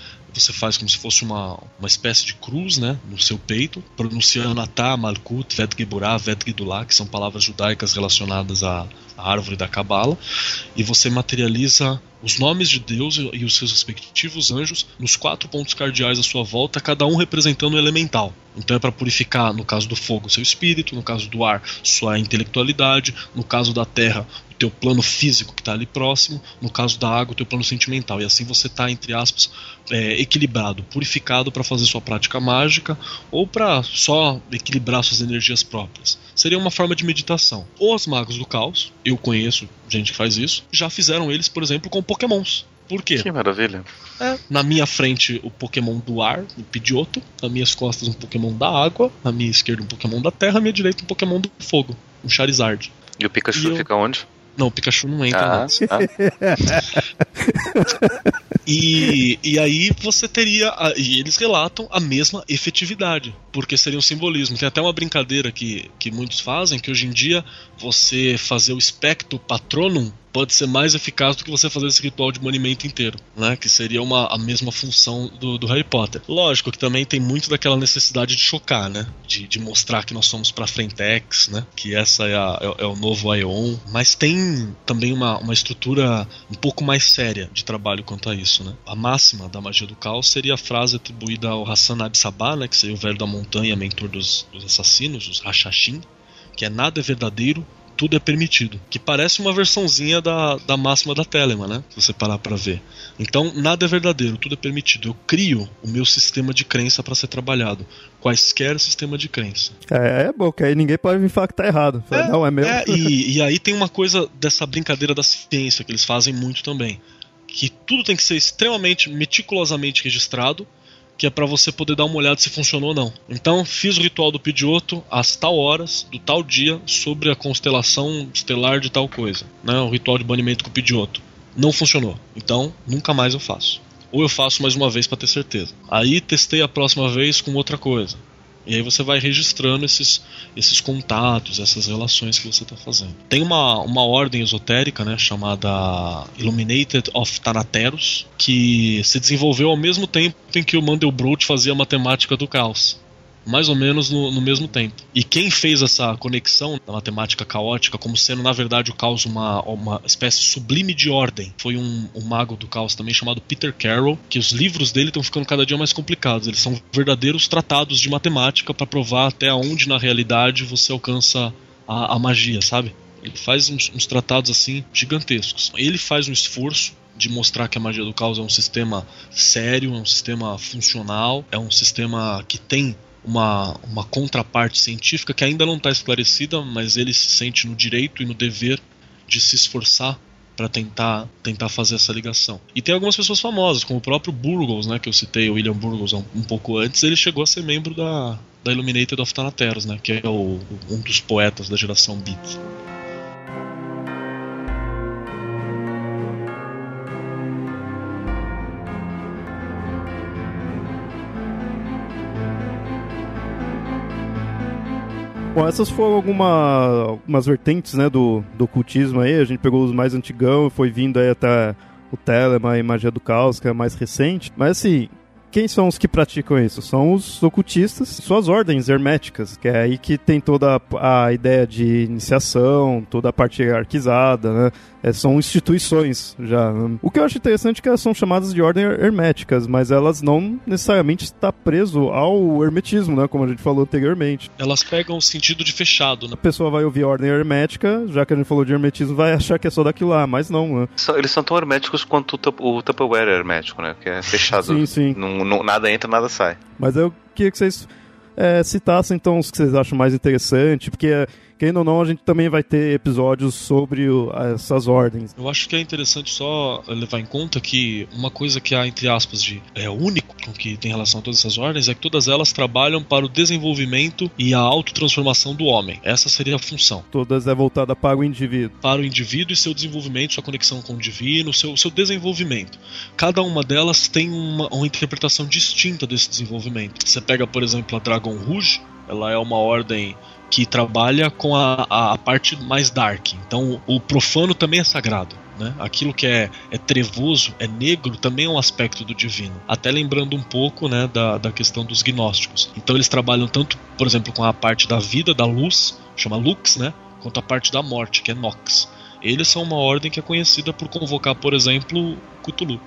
você faz como se fosse uma, uma espécie de cruz né, no seu peito, pronunciando Atá, Malkut, Ved Geburah, Ved Gidullah, que são palavras judaicas relacionadas à, à árvore da Cabala, e você materializa os nomes de Deus e os seus respectivos anjos nos quatro pontos cardeais à sua volta, cada um representando um elemental. Então é para purificar, no caso do fogo, seu espírito, no caso do ar, sua intelectualidade, no caso da terra, o teu plano físico que está ali próximo, no caso da água, o teu plano sentimental. E assim você está, entre aspas, é, equilibrado, purificado para fazer sua prática mágica ou para só equilibrar suas energias próprias. Seria uma forma de meditação. Os magos do caos, eu conheço gente que faz isso, já fizeram eles, por exemplo, com pokémons. Por quê? Que maravilha. É, na minha frente, o Pokémon do ar, o Pidgeotto. Nas minhas costas, um Pokémon da água. Na minha esquerda, um Pokémon da terra. Na minha direita, um Pokémon do fogo. Um Charizard. E o Pikachu e eu... fica onde? Não, o Pikachu não entra. Ah, ah. e, e aí você teria. E eles relatam a mesma efetividade, porque seria um simbolismo. Tem até uma brincadeira que, que muitos fazem, que hoje em dia você fazer o espectro patronum pode ser mais eficaz do que você fazer esse ritual de banimento inteiro, né? Que seria uma, a mesma função do, do Harry Potter. Lógico que também tem muito daquela necessidade de chocar, né? De, de mostrar que nós somos pra frentex, né? Que essa é, a, é, é, o novo Aeon. Mas tem também uma, uma estrutura um pouco mais séria de trabalho quanto a isso, né? A máxima da magia do caos seria a frase atribuída ao Hassan Absabá, né? Que seria o velho da montanha, mentor dos, dos assassinos, os Rachachim, que é nada é verdadeiro, tudo é permitido. Que parece uma versãozinha da, da máxima da Telema, né? Se você parar para ver. Então, nada é verdadeiro, tudo é permitido. Eu crio o meu sistema de crença para ser trabalhado. Quaisquer sistema de crença. É, é bom, que aí ninguém pode me falar que tá errado. Fala, é, não, é meu. É, e, e aí tem uma coisa dessa brincadeira da ciência que eles fazem muito também. Que tudo tem que ser extremamente meticulosamente registrado que é para você poder dar uma olhada se funcionou ou não. Então, fiz o ritual do Pidioto às tal horas, do tal dia, sobre a constelação estelar de tal coisa, né? O ritual de banimento com o Pidioto. Não funcionou. Então, nunca mais eu faço. Ou eu faço mais uma vez para ter certeza. Aí testei a próxima vez com outra coisa. E aí você vai registrando esses, esses contatos, essas relações que você está fazendo. Tem uma, uma ordem esotérica, né, chamada Illuminated of Thanateros, que se desenvolveu ao mesmo tempo em que o Mandelbrot fazia a matemática do caos mais ou menos no, no, mesmo tempo. E quem fez essa conexão da matemática caótica como sendo, na verdade, o caos uma, uma espécie sublime de ordem foi um, um mago do caos também chamado Peter Carroll, que os livros dele estão ficando cada dia mais complicados. Eles são verdadeiros tratados de matemática para provar até onde na realidade você alcança a, a magia, sabe? Ele faz uns, uns tratados assim gigantescos. Ele faz um esforço de mostrar que a magia do caos é um sistema sério, é um sistema funcional, é um sistema que tem uma, uma contraparte científica que ainda não está esclarecida, mas ele se sente no direito e no dever de se esforçar para tentar tentar fazer essa ligação. E tem algumas pessoas famosas, como o próprio Burgos, né, que eu citei, o William Burgos um, um pouco antes, ele chegou a ser membro da, da Illuminated of Thanateros, né, que é o, um dos poetas da geração Beat. Bom, essas foram alguma, algumas vertentes, né, do, do ocultismo aí. A gente pegou os mais antigão, foi vindo aí até o Telema e Magia do Caos, que é mais recente. Mas assim, quem são os que praticam isso? São os ocultistas, suas ordens herméticas, que é aí que tem toda a, ideia de iniciação, toda a parte hierarquizada, né? É, são instituições já. O que eu acho interessante é que elas são chamadas de ordem herméticas, mas elas não necessariamente estão preso ao hermetismo, né? Como a gente falou anteriormente. Elas pegam o sentido de fechado, né? A pessoa vai ouvir ordem hermética, já que a gente falou de hermetismo, vai achar que é só daquilo lá, mas não, né? Eles são tão herméticos quanto o Tupperware é hermético, né? Que é fechado. sim, sim. Não, não, nada entra, nada sai. Mas eu queria que vocês é, citassem então os que vocês acham mais interessante, porque querendo ou não, a gente também vai ter episódios sobre o, essas ordens. Eu acho que é interessante só levar em conta que uma coisa que há, entre aspas, de é único com que tem relação a todas essas ordens é que todas elas trabalham para o desenvolvimento e a autotransformação do homem. Essa seria a função. Todas é voltada para o indivíduo. Para o indivíduo e seu desenvolvimento, sua conexão com o divino, seu, seu desenvolvimento. Cada uma delas tem uma, uma interpretação distinta desse desenvolvimento. Você pega, por exemplo, a Dragon Rouge, ela é uma ordem que trabalha com a, a, parte mais dark. Então o profano também é sagrado. Né? Aquilo que é, é trevoso, é negro, também é um aspecto do divino. Até lembrando um pouco né, da, da questão dos gnósticos. Então eles trabalham tanto, por exemplo, com a parte da vida, da luz, chama Lux, né? quanto a parte da morte, que é Nox. Eles são uma ordem que é conhecida por convocar, por exemplo, Cthulhu.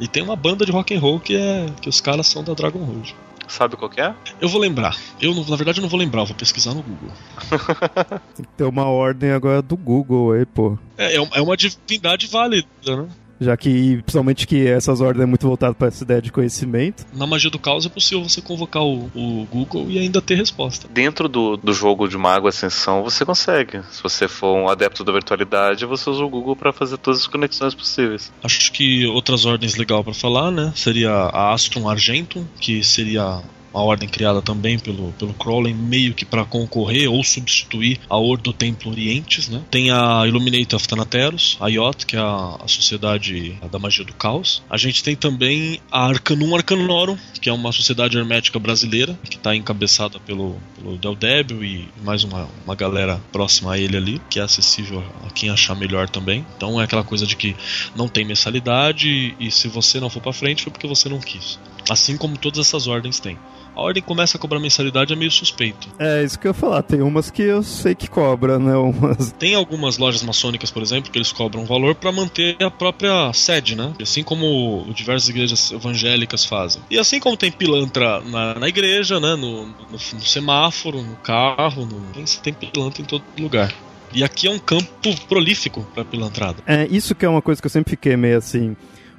E tem uma banda de rock and roll que é que os caras são da Dragon Rouge. Sabe qual é? Eu vou lembrar. Eu, na verdade, eu não vou lembrar, eu vou pesquisar no Google. Tem que ter uma ordem agora do Google aí, pô. É, é, é uma divindade válida, né? Já que principalmente que essas ordens é muito voltado para essa ideia de conhecimento. Na magia do caos é possível você convocar o, o Google e ainda ter resposta. Dentro do, do jogo de Mago Ascensão você consegue. Se você for um adepto da virtualidade, você usa o Google para fazer todas as conexões possíveis. Acho que outras ordens legal para falar, né? Seria a Astron Argentum, que seria uma ordem criada também pelo, pelo Crowley, meio que para concorrer ou substituir a Ordo Templo Orientes. Né? Tem a Illuminate of Thanateros, a IOT, que é a, a Sociedade da Magia do Caos. A gente tem também a Arcanum Arcanorum, que é uma sociedade hermética brasileira, que está encabeçada pelo, pelo Del Débio e mais uma, uma galera próxima a ele ali, que é acessível a quem achar melhor também. Então é aquela coisa de que não tem mensalidade e se você não for para frente foi porque você não quis. Assim como todas essas ordens têm a ordem começa a cobrar mensalidade é meio suspeito. É, isso que eu ia falar. Tem umas que eu sei que cobra, né? Umas... Tem algumas lojas maçônicas, por exemplo, que eles cobram valor para manter a própria sede, né? Assim como diversas igrejas evangélicas fazem. E assim como tem pilantra na, na igreja, né? No, no, no, semáforo, no carro, no... Tem, tem pilantra em todo lugar. E aqui é um campo prolífico para pilantrada. É, isso que é uma coisa que eu sempre fiquei meio assim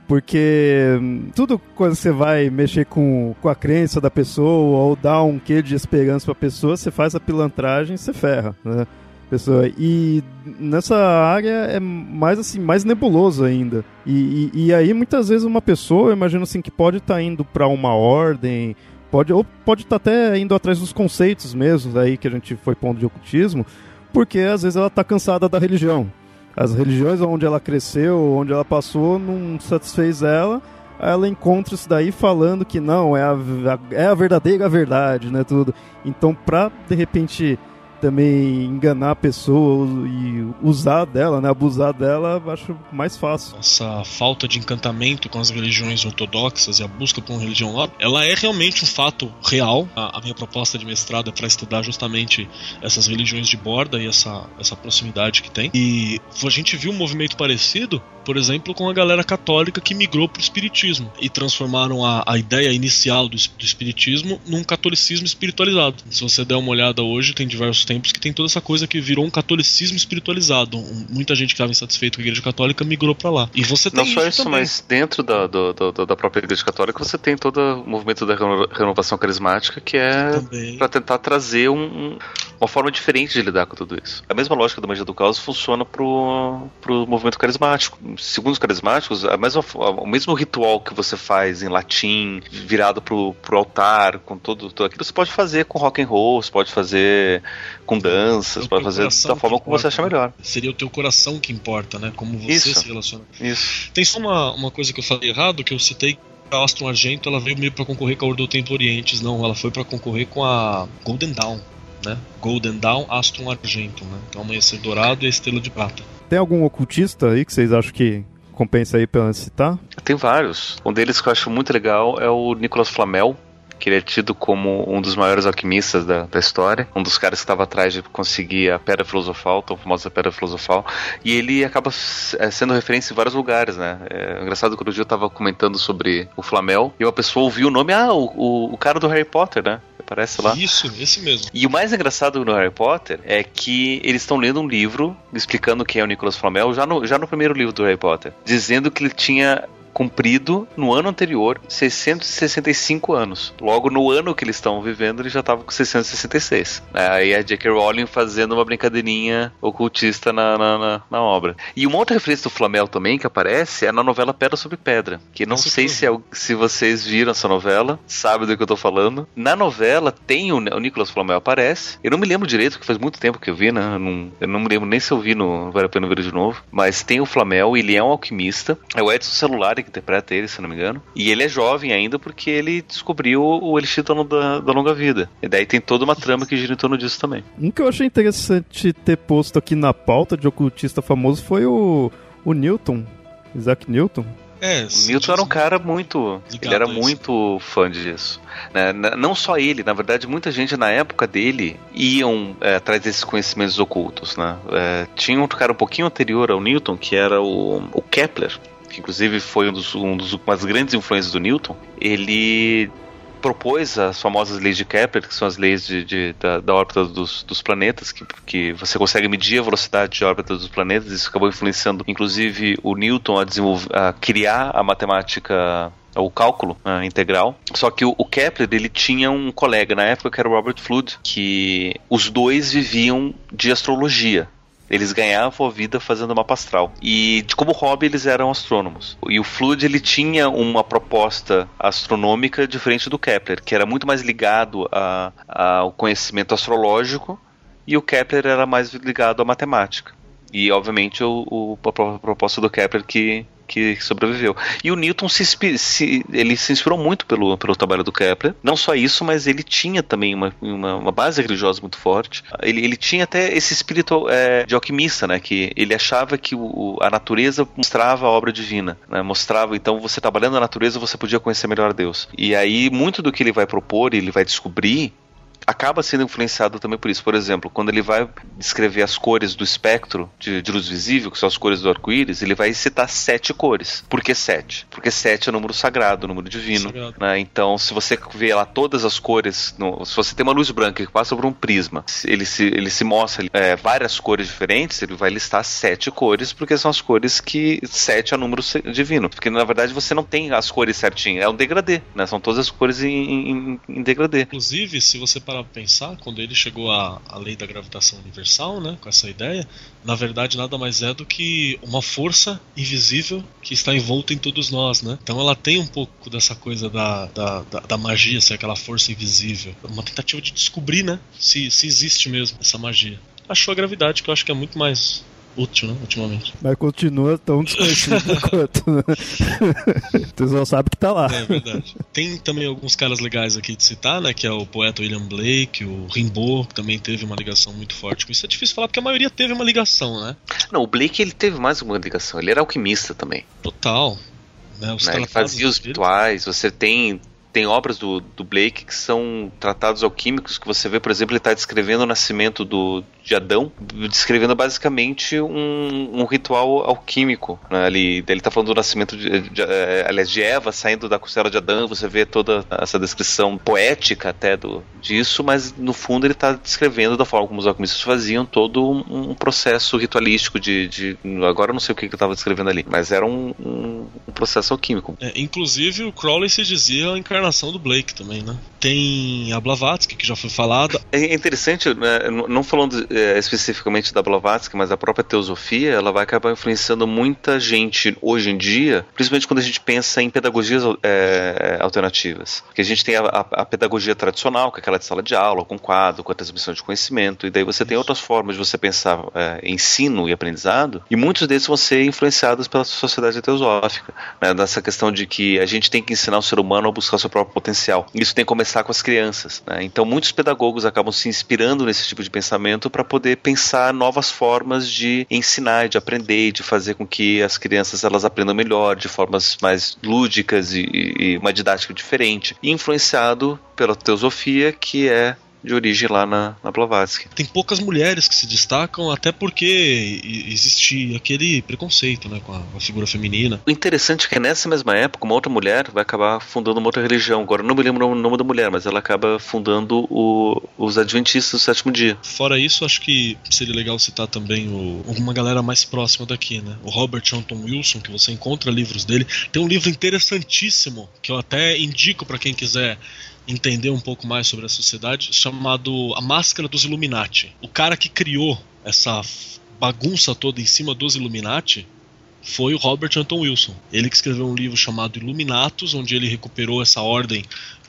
porque hum, tudo quando você vai mexer com, com a crença da pessoa ou dar um quê de esperança pra pessoa, você faz a pilantragem você ferra, né? Pessoa. E nessa área é mais assim, mais nebuloso ainda. E, e, e aí muitas vezes uma pessoa, eu imagino assim, que pode estar tá indo para uma ordem, pode, ou pode estar tá até indo atrás dos conceitos mesmo aí que a gente foi pondo de ocultismo, porque às vezes ela está cansada da religião as religiões onde ela cresceu, onde ela passou, não satisfez ela. Ela encontra isso daí falando que não, é a, é a verdadeira verdade, né? Tudo. Então, pra de repente também enganar a pessoa e usar dela, né, abusar dela, acho mais fácil. Essa falta de encantamento com as religiões ortodoxas e a busca por uma religião nova, ela é realmente um fato real. A, a minha proposta de mestrado é para estudar justamente essas religiões de borda e essa, essa proximidade que tem. E a gente viu um movimento parecido, por exemplo, com a galera católica que migrou para o espiritismo e transformaram a, a ideia inicial do, do espiritismo num catolicismo espiritualizado. Se você der uma olhada hoje, tem diversos tempos que tem toda essa coisa que virou um catolicismo espiritualizado. Muita gente que estava insatisfeito com a Igreja Católica migrou para lá. E você tem Não só isso, mas dentro da, do, do, da própria Igreja Católica você tem todo o movimento da renovação carismática que é para tentar trazer um, uma forma diferente de lidar com tudo isso. A mesma lógica da magia do caos funciona pro, pro movimento carismático. Segundo os carismáticos, a mesma, o mesmo ritual que você faz em latim, virado pro, pro altar, com todo, tudo aquilo, você pode fazer com rock and roll, você pode fazer com danças, pode fazer da forma como você achar melhor. Seria o teu coração que importa, né? Como você isso, se relaciona. Isso. Tem só uma, uma coisa que eu falei errado, que eu citei a Astron Argento ela veio meio para concorrer com a Ordo Templo Orientes, não, ela foi para concorrer com a Golden Dawn, né? Golden Dawn, Astron Argento, né? Então Amanhecer Dourado e a Estrela de Prata. Tem algum ocultista aí que vocês acham que compensa aí pra citar? Tem vários. Um deles que eu acho muito legal é o Nicolas Flamel, que ele é tido como um dos maiores alquimistas da, da história, um dos caras que estava atrás de conseguir a Pedra Filosofal, tão famosa Pedra Filosofal, e ele acaba é, sendo referência em vários lugares, né? É engraçado que o dia eu estava comentando sobre o Flamel, e uma pessoa ouviu o nome, ah, o, o, o cara do Harry Potter, né? Aparece lá. Isso, esse mesmo. E o mais engraçado no Harry Potter é que eles estão lendo um livro explicando quem é o Nicolas Flamel, já no, já no primeiro livro do Harry Potter, dizendo que ele tinha cumprido no ano anterior 665 anos. Logo no ano que eles estão vivendo, ele já estava com 666. Aí a J.K. Rowling fazendo uma brincadeirinha ocultista na, na, na, na, obra. E uma outra referência do Flamel também que aparece é na novela Pedra sobre Pedra, que não sei se, é, se vocês viram essa novela, sabe do que eu tô falando. Na novela tem o, o Nicolas Flamel aparece. Eu não me lembro direito, porque faz muito tempo que eu vi, né? Eu não, eu não me lembro nem se eu vi no Vale a Pena Ver de novo. Mas tem o Flamel, ele é um alquimista. É o Edson Celular que interpreta ele, se não me engano. E ele é jovem ainda porque ele descobriu o Elixir da, da longa vida. E daí tem toda uma trama que gira em torno disso também. Um que eu achei interessante ter posto aqui na pauta de ocultista famoso foi o, o Newton, Isaac Newton. É, o Newton era um cara muito. Ele era muito fã disso. Né? Não só ele, na verdade, muita gente na época dele iam é, atrás desses conhecimentos ocultos. Né? É, tinha outro cara um pouquinho anterior ao Newton, que era o, o Kepler que inclusive foi um dos, um dos umas grandes influências do Newton, ele propôs as famosas leis de Kepler, que são as leis de, de da, da, órbita dos, dos planetas, que, que você consegue medir a velocidade de órbita dos planetas, isso acabou influenciando, inclusive, o Newton a, desenvolver, a criar a matemática o cálculo uh, integral. Só que o, o, Kepler ele tinha um colega na época que era o Robert Flood, que os dois viviam de astrologia. Eles ganhavam a vida fazendo mapa astral. E como hobby eles eram astrônomos. E o Flood ele tinha uma proposta astronômica diferente do Kepler, que era muito mais ligado a, ao conhecimento astrológico e o Kepler era mais ligado à matemática. E obviamente o, o a proposta do Kepler que que sobreviveu. E o Newton se, se, ele se inspirou muito pelo, pelo trabalho do Kepler. Não só isso, mas ele tinha também uma, uma, uma base religiosa muito forte. Ele, ele tinha até esse espírito é, de alquimista, né? Que ele achava que o, a natureza mostrava a obra divina, né? Mostrava, então, você trabalhando na natureza, você podia conhecer melhor Deus. E aí, muito do que ele vai propor, ele vai descobrir, acaba sendo influenciado também por isso. Por exemplo, quando ele vai descrever as cores do espectro de, de luz visível, que são as cores do arco-íris, ele vai citar sete cores. Por que sete? Porque sete é o número sagrado, o número divino. Né? Então, se você vê lá todas as cores, no, se você tem uma luz branca que passa por um prisma, ele se, ele se mostra é, várias cores diferentes, ele vai listar sete cores, porque são as cores que sete é o número divino. Porque na verdade você não tem as cores certinhas, é um degradê, né? São todas as cores em, em, em degradê. Inclusive, se você parar pra pensar, quando ele chegou à, à lei da gravitação universal, né, com essa ideia, na verdade nada mais é do que uma força invisível que está envolta em todos nós, né? Então ela tem um pouco dessa coisa da, da, da, da magia, ser aquela força invisível. Uma tentativa de descobrir, né, se, se existe mesmo essa magia. Achou a gravidade, que eu acho que é muito mais útil, né, ultimamente. Mas continua tão desconhecido quanto, né? Vocês não sabem que tá lá. É verdade. Tem também alguns caras legais aqui de citar, né, que é o poeta William Blake, o Rimbaud, que também teve uma ligação muito forte com isso. É difícil falar porque a maioria teve uma ligação, né? Não, o Blake ele teve mais uma ligação, ele era alquimista também. Total. Né, né, ele fazia os rituais, você tem tem obras do, do Blake que são tratados alquímicos que você vê, por exemplo, ele está descrevendo o nascimento do, de Adão, descrevendo basicamente um, um ritual alquímico. Né? Ele está falando do nascimento, de, de, de, é, aliás, de Eva saindo da costela de Adão, você vê toda essa descrição poética até do, disso, mas no fundo ele está descrevendo da forma como os alquimistas faziam todo um, um processo ritualístico de, de, Agora eu não sei o que, que eu estava descrevendo ali, mas era um, um, um processo alquímico. É, inclusive o Crowley se dizia a encarnação do Blake também, né? Tem a Blavatsky, que já foi falada. É interessante, né? não falando é, especificamente da Blavatsky, mas a própria teosofia, ela vai acabar influenciando muita gente hoje em dia, principalmente quando a gente pensa em pedagogias é, alternativas. Porque a gente tem a, a, a, pedagogia tradicional, que é aquela de sala de aula, com quadro, com a transmissão de conhecimento, e daí você tem outras formas de você pensar é, ensino e aprendizado, e muitos deles vão ser influenciados pela sociedade teosófica, né? nessa questão de que a gente tem que ensinar o ser humano a buscar o seu próprio potencial. Isso tem começado conversar com as crianças. Né? Então, muitos pedagogos acabam se inspirando nesse tipo de pensamento para poder pensar novas formas de ensinar, de aprender, de fazer com que as crianças elas aprendam melhor, de formas mais lúdicas e, e uma didática diferente, influenciado pela teosofia que é de origem lá na, na Blavatsky. Tem poucas mulheres que se destacam, até porque existe aquele preconceito né, com a, a, figura feminina. O interessante é que nessa mesma época, uma outra mulher vai acabar fundando uma outra religião. Agora, não me lembro o nome da mulher, mas ela acaba fundando o, os Adventistas do Sétimo Dia. Fora isso, acho que seria legal citar também o, uma galera mais próxima daqui, né? O Robert Anton Wilson, que você encontra livros dele. Tem um livro interessantíssimo que eu até indico para quem quiser entender um pouco mais sobre a sociedade, chamado A Máscara dos Illuminati. O cara que criou essa bagunça toda em cima dos Illuminati foi o Robert Anton Wilson. Ele que escreveu um livro chamado Illuminatus, onde ele recuperou essa ordem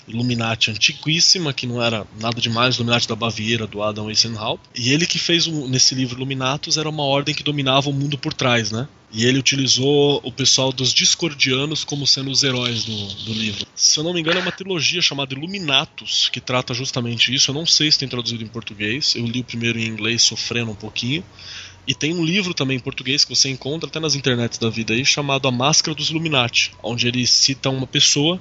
Illuminati antiquíssima, que não era nada demais, Illuminati da Baviera, do Adam Weishaupt. E ele que fez um, nesse livro Illuminatus era uma ordem que dominava o mundo por trás, né? E ele utilizou o pessoal dos discordianos como sendo os heróis do, do livro. Se eu não me engano, é uma trilogia chamada Illuminatus, que trata justamente isso. Eu não sei se tem traduzido em português. Eu li o primeiro em inglês, sofrendo um pouquinho. E tem um livro também em português que você encontra até nas internets da vida aí, chamado A Máscara dos Illuminati, onde ele cita uma pessoa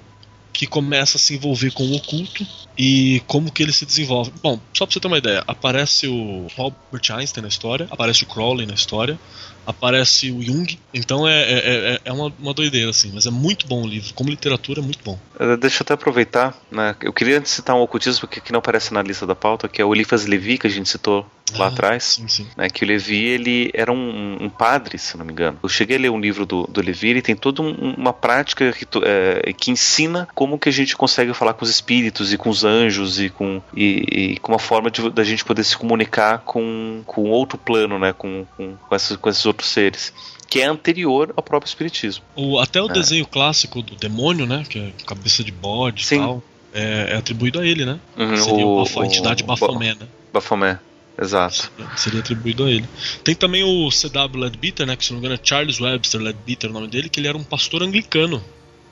que começa a se envolver com o oculto e como que ele se desenvolve. Bom, só pra você ter uma ideia, aparece o Albert Einstein na história, aparece o Crowley na história, aparece o Jung. Então é, é, é, é uma, uma doideira, assim. Mas é muito bom o livro. Como literatura, é muito bom. Uh, deixa eu até aproveitar. Né? Eu queria citar um ocultismo que, que não aparece na lista da pauta, que é o Eliphas Levi, que a gente citou lá ah, atrás. Sim, sim. Né? Que o Levi, ele era um, um, padre, se não me engano. Eu cheguei a ler um livro do, do Levi, ele tem toda um, uma prática que, é, que ensina como que a gente consegue falar com os espíritos e com os anjos e com, e, e com uma forma de, da gente poder se comunicar com, com outro plano, né? Com, com, com, esses, com esses outros seres que é anterior ao próprio espiritismo. O, até o é. desenho clássico do demônio, né, que é cabeça de bode e tal, é, é, atribuído a ele, né? Uhum, Seria o, a entidade Baphomet, né? Baphomet. Exato. Seria atribuído a ele. Tem também o C.W. Ledbetter, né, que se não me engano é Charles Webster Ledbetter o nome dele, que ele era um pastor anglicano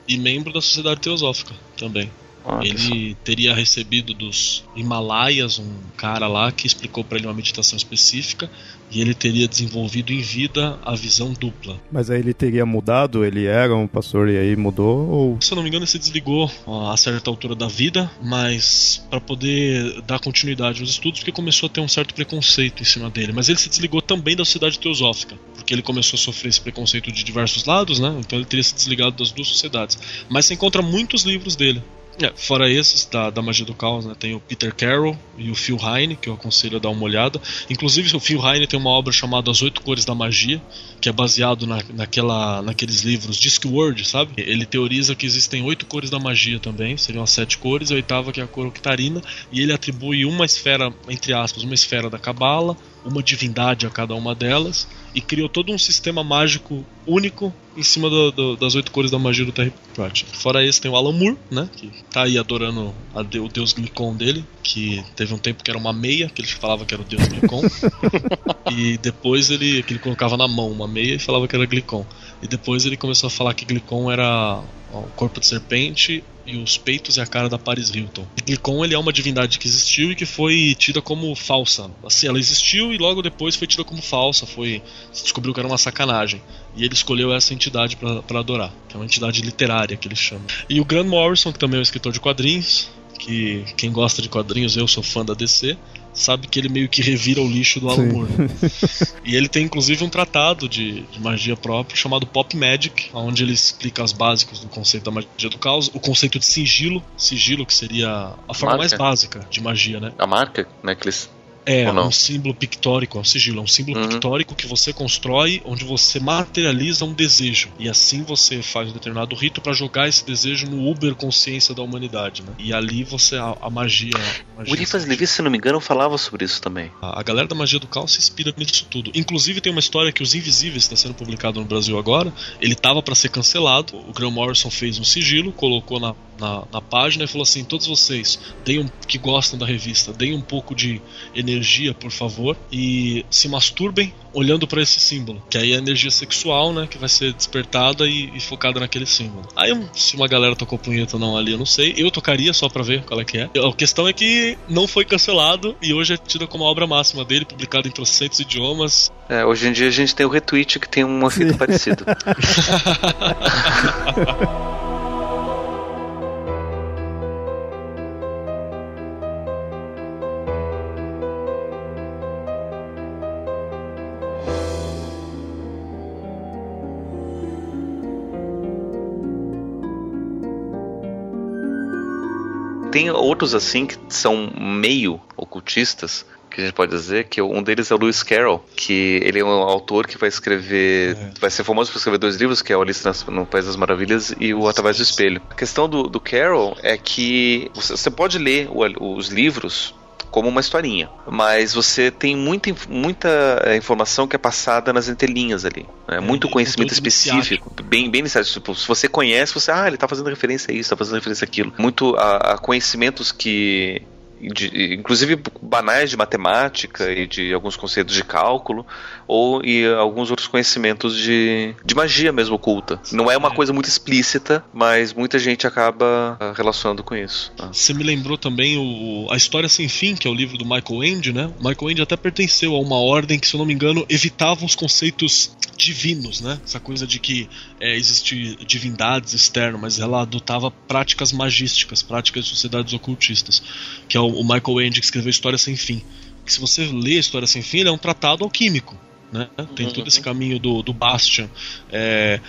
e membro da Sociedade Teosófica também. Ah, ele teria recebido dos Himalaias um cara lá que explicou para ele uma meditação específica e ele teria desenvolvido em vida a visão dupla. Mas aí ele teria mudado? Ele era um pastor e aí mudou? Ou... Se eu não me engano, ele se desligou a certa altura da vida, mas para poder dar continuidade aos estudos, porque começou a ter um certo preconceito em cima dele. Mas ele se desligou também da sociedade teosófica, porque ele começou a sofrer esse preconceito de diversos lados, né? Então ele teria se desligado das duas sociedades. Mas você encontra muitos livros dele. É, fora esses da, da Magia do Caos, né, tem o Peter Carroll e o Phil Heine, que eu aconselho a dar uma olhada. Inclusive, o Phil Heine tem uma obra chamada As Oito Cores da Magia, que é baseado na, naquela, naqueles livros Discworld, sabe? Ele teoriza que existem oito cores da magia também, seriam as sete cores, a oitava que é a cor octarina, e ele atribui uma esfera, entre aspas, uma esfera da Cabala, uma divindade a cada uma delas e criou todo um sistema mágico único em cima do, do, das oito cores da magia do Terry Pratchett. Fora esse tem o Alan Moore, né, que tá aí adorando a, o deus Glicon dele, que teve um tempo que era uma meia, que ele falava que era o deus Glicon, e depois ele, que ele colocava na mão uma meia e falava que era Glicon. E depois ele começou a falar que Glicon era o corpo de serpente e os peitos e a cara da Paris Hilton. E Glicon ele é uma divindade que existiu e que foi tida como falsa. Assim, ela existiu e logo depois foi tida como falsa, foi se descobriu que era uma sacanagem. E ele escolheu essa entidade para adorar, que é uma entidade literária que ele chama. E o Grant Morrison, que também é um escritor de quadrinhos, que quem gosta de quadrinhos, eu sou fã da DC, sabe que ele meio que revira o lixo do Alan Moore. e ele tem inclusive um tratado de, de, magia próprio chamado Pop Magic, onde ele explica as básicas do conceito da magia do caos, o conceito de sigilo, sigilo que seria a forma marca. mais básica de magia, né? A marca, né, que eles é, um símbolo pictórico, é um sigilo, é um símbolo uhum. pictórico que você constrói onde você materializa um desejo. E assim você faz um determinado rito para jogar esse desejo no Uber consciência da humanidade, né? E ali você a, a magia O Rifas Levi, se não me engano, falava sobre isso também. A, a, galera da magia do caos se inspira nisso tudo. Inclusive tem uma história que Os Invisíveis está sendo publicado no Brasil agora. Ele tava para ser cancelado. O Graham Morrison fez um sigilo, colocou na, na, na, página e falou assim: todos vocês deem um, que gostam da revista, deem um pouco de energia, por favor, e se masturbem olhando para esse símbolo. Que aí é a energia sexual, né? Que vai ser despertada e, e focada naquele símbolo. Aí se uma galera tocou punheta ou não ali, eu não sei. Eu tocaria só pra ver qual é que é. A questão é que não foi cancelado e hoje é tida como a obra máxima dele, publicado em trocentos idiomas. É, hoje em dia a gente tem o retweet que tem um efeito parecido. tem outros assim que são meio ocultistas, que a gente pode dizer, que um deles é o Lewis Carroll, que ele é um autor que vai escrever, é. vai ser famoso por escrever dois livros, que é o Alice no País das Maravilhas e o Através do Espelho. A questão do, do Carroll é que você, você pode ler o, os livros como uma historinha. Mas você tem muita, muita eh, informação que é passada nas entrelinhas ali. Né? É, muito conhecimento específico, bem, bem necessário. Tipo, se você conhece, você, ah, ele está fazendo referência a isso, está fazendo referência a aquilo. Muito a, a conhecimentos que de, inclusive banais de matemática e de alguns conceitos de cálculo, ou e alguns outros conhecimentos de, de magia mesmo oculta. Não é uma é. coisa muito explícita, mas muita gente acaba ah, relacionando com isso. Ah. Você me lembrou também o, a História Sem Fim, que é o livro do Michael Ende, né? Michael Ende até pertenceu a uma ordem que, se eu não me engano, evitava os conceitos divinos, né? Essa coisa de que é, existe divindades externas, mas ela adotava práticas magísticas, práticas de sociedades ocultistas, que é o, o Michael Ende que escreveu História Sem Fim. Que se você lê História Sem Fim, ele é um tratado alquímico, né? Tem todo esse caminho do, do Bastian, é,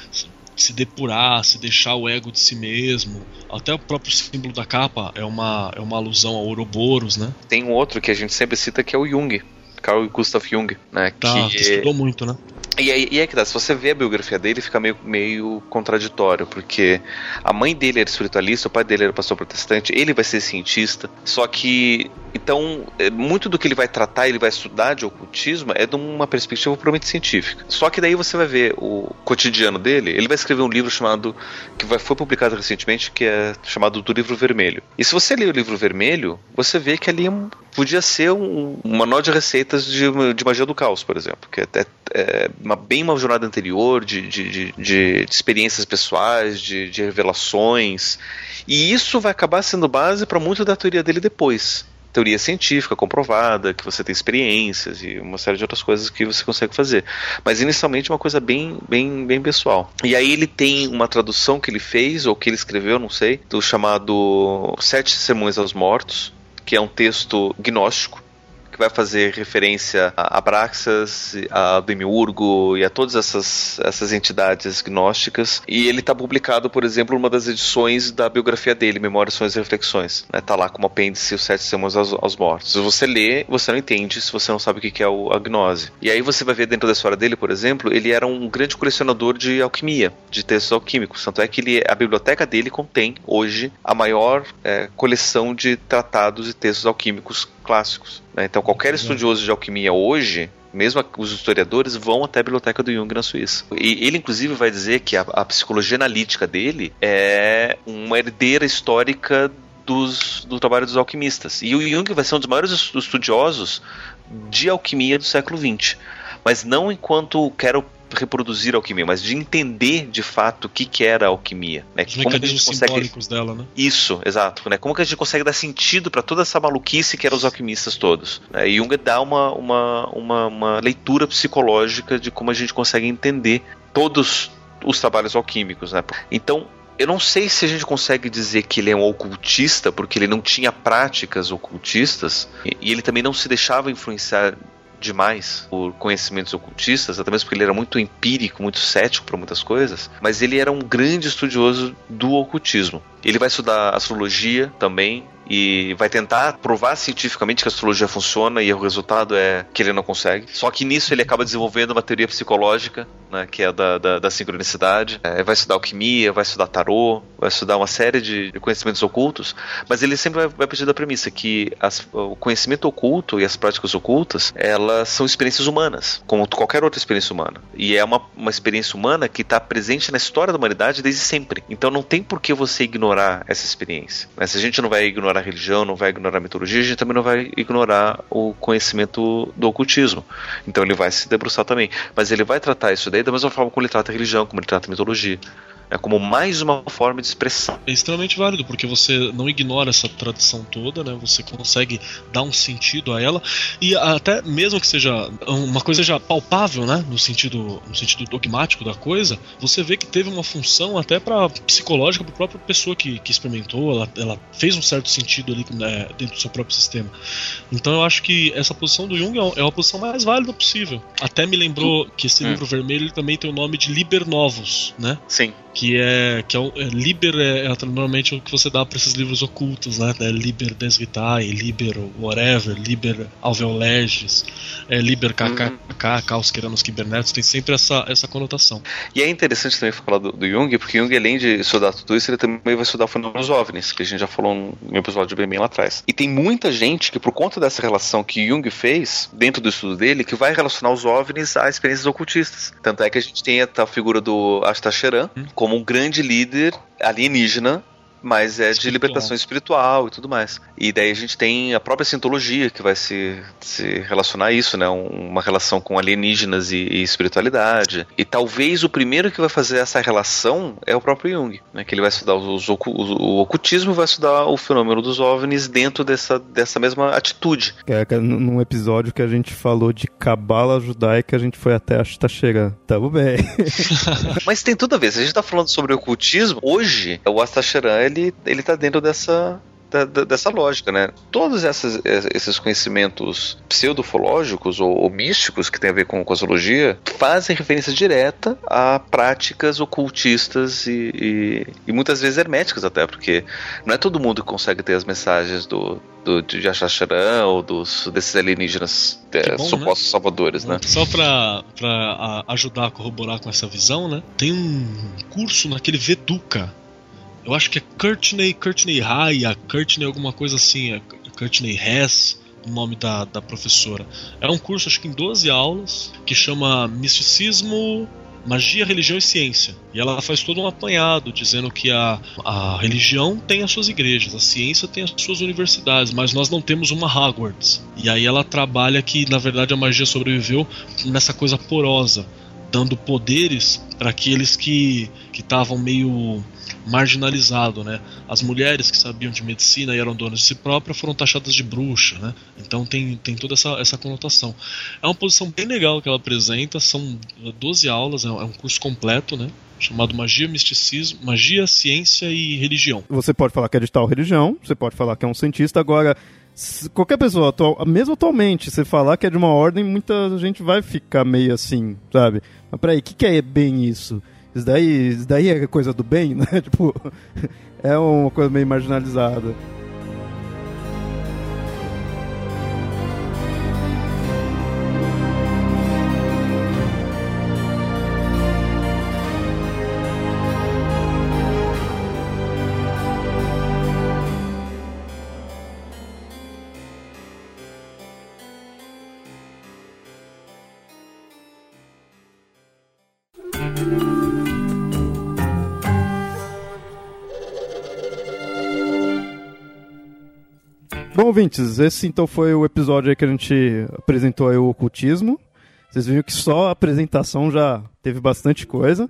se depurar, se deixar o ego de si mesmo. Até o próprio símbolo da capa é uma, é uma alusão ao Ouroboros, né? Tem um outro que a gente sempre cita que é o Jung, Carl Gustav Jung, né? Tá, que estudou muito, né? E aí, e que dá, se você vê a biografia dele, fica meio, meio contraditório, porque a mãe dele era espiritualista, o pai dele era pastor protestante, ele vai ser cientista, só que, então, é, muito do que ele vai tratar, ele vai estudar de ocultismo, é de uma perspectiva puramente científica. Só que daí você vai ver o cotidiano dele, ele vai escrever um livro chamado, que vai, foi publicado recentemente, que é chamado Do Livro Vermelho. E se você ler o Livro Vermelho, você vê que ali é podia ser um, um manual de de, de magia do caos, por exemplo, que é, é, é uma, bem uma jornada anterior de, de, de, de experiências pessoais, de, de revelações. E isso vai acabar sendo base para muito da teoria dele depois teoria científica comprovada, que você tem experiências e uma série de outras coisas que você consegue fazer. Mas inicialmente é uma coisa bem, bem, bem pessoal. E aí ele tem uma tradução que ele fez, ou que ele escreveu, não sei, do chamado Sete Sermões aos Mortos, que é um texto gnóstico, que vai fazer referência a Abraxas, a Demiurgo e a todas essas, essas entidades gnósticas. E ele está publicado, por exemplo, numa das edições da biografia dele, Memórias, Sonhos e Reflexões. Está né? Tá lá como apêndice Os Sete Sermões aos, aos, Mortos. Se você lê, você não entende se você não sabe o que é a gnose. E aí você vai ver dentro da história dele, por exemplo, ele era um grande colecionador de alquimia, de textos alquímicos. Tanto é que ele, a biblioteca dele contém, hoje, a maior é, coleção de tratados e textos alquímicos clássicos. Né? Então, qualquer estudioso de alquimia hoje mesmo os historiadores vão até a biblioteca do Jung na Suíça. E ele, inclusive, vai dizer que a, a psicologia analítica dele é uma herdeira histórica dos, do trabalho dos alquimistas. E o Jung vai ser um dos maiores estudiosos de alquimia do século XX. Mas não enquanto quero reproduzir a alquimia, mas de entender de fato o que, que era a alquimia. Né? Os Como mecanismos consegue... simbólicos dela, né? Isso, exato. Né? Como que a gente consegue dar sentido para toda essa maluquice que eram os alquimistas todos. Né? E Jung dá uma, uma, uma, uma leitura psicológica de como a gente consegue entender todos os trabalhos alquímicos. Né? Então, eu não sei se a gente consegue dizer que ele é um ocultista, porque ele não tinha práticas ocultistas e ele também não se deixava influenciar demais por conhecimentos ocultistas, até mesmo porque ele era muito empírico, muito cético para muitas coisas, mas ele era um grande estudioso do ocultismo. Ele vai estudar astrologia também, e vai tentar provar cientificamente que a astrologia funciona e o resultado é que ele não consegue. Só que nisso ele acaba desenvolvendo uma teoria psicológica né, que é da, da, da sincronicidade, é, vai estudar alquimia, vai estudar tarô, vai estudar uma série de, conhecimentos ocultos, mas ele sempre vai, vai partir da premissa que as, o conhecimento oculto e as práticas ocultas, elas são experiências humanas, como qualquer outra experiência humana. E é uma, uma experiência humana que está presente na história da humanidade desde sempre. Então não tem por que você ignorar essa experiência. Né? Se a gente não vai ignorar a religião, não vai ignorar a mitologia, a gente também não vai ignorar o conhecimento do ocultismo. Então ele vai se debruçar também. Mas ele vai tratar isso daí da mesma forma como ele trata a religião, como ele trata a mitologia é como mais uma forma de expressão. É extremamente válido, porque você não ignora essa tradição toda, né? Você consegue dar um sentido a ela e até mesmo que seja uma coisa já palpável, né? No sentido, no sentido dogmático da coisa, você vê que teve uma função até para psicológica para a própria pessoa que, que experimentou, ela, ela fez um certo sentido ali né, dentro do seu próprio sistema. Então eu acho que essa posição do Jung é uma posição mais válida possível. Até me lembrou que esse hum. livro vermelho também tem o nome de Liber Novos, né? Sim que é que é, é Liber é, é, normalmente o que você dá para esses livros ocultos, né? É Liber Des Vitae, Liber whatever, Liber Alveoleges, é Liber KKK, uhum. Caos Queranos Kibernetos, tem sempre essa, essa conotação. E é interessante também falar do, do, Jung, porque Jung, além de estudar tudo isso, ele também vai estudar o fenômeno dos OVNIs, que a gente já falou no episódio bem, bem lá atrás. E tem muita gente que, por conta dessa relação que Jung fez, dentro do estudo dele, que vai relacionar os OVNIs a experiências ocultistas. Tanto é que a gente tem a, a figura do Astacheran, hum como um grande líder alienígena mas é de libertação espiritual e tudo mais. E daí a gente tem a própria Scientologia que vai se, se relacionar a isso, né? uma relação com alienígenas e, e, espiritualidade. E talvez o primeiro que vai fazer essa relação é o próprio Jung, né? Que ele vai estudar os, os, o ocultismo vai estudar o fenômeno dos OVNIs dentro dessa, dessa mesma atitude. É, num episódio que a gente falou de cabala judaica, a gente foi até a Astacheran. Tamo bem. mas tem tudo a ver. Se a gente tá falando sobre ocultismo, hoje o Astacheran ele, ele tá dentro dessa, da, da, dessa lógica, né? Todos essas, esses conhecimentos pseudofológicos ou, ou, místicos que tem a ver com cosmologia fazem referência direta a práticas ocultistas e, e, e, muitas vezes herméticas até, porque não é todo mundo que consegue ter as mensagens do, do de Achacharan ou dos, desses alienígenas é, bom, supostos né? salvadores, né? Só para ajudar a corroborar com essa visão, né? Tem um curso naquele Veduca eu acho que é Courtney, Courtney Raya, Courtney alguma coisa assim, é Courtney Hess, o nome da, da professora. É um curso, acho que em 12 aulas, que chama Misticismo, Magia, Religião e Ciência. E ela faz todo um apanhado, dizendo que a, a religião tem as suas igrejas, a ciência tem as suas universidades, mas nós não temos uma Hogwarts. E aí ela trabalha que, na verdade, a magia sobreviveu nessa coisa porosa, dando poderes para aqueles que estavam meio marginalizado, né? As mulheres que sabiam de medicina e eram donas de si próprias foram taxadas de bruxa, né? Então tem, tem toda essa, essa conotação. É uma posição bem legal que ela apresenta, são 12 aulas, é um curso completo, né? chamado Magia, Misticismo, Magia, Ciência e Religião. Você pode falar que é de tal religião, você pode falar que é um cientista, agora qualquer pessoa, atual, mesmo atualmente, você falar que é de uma ordem, muita gente vai ficar meio assim, sabe? Mas peraí, o que, que é bem isso? Isso daí, isso daí é coisa do bem, né? Tipo, é uma coisa meio marginalizada. Bom, ouvintes, esse então foi o episódio aí que a gente apresentou aí o ocultismo. Vocês viram que só a apresentação já teve bastante coisa.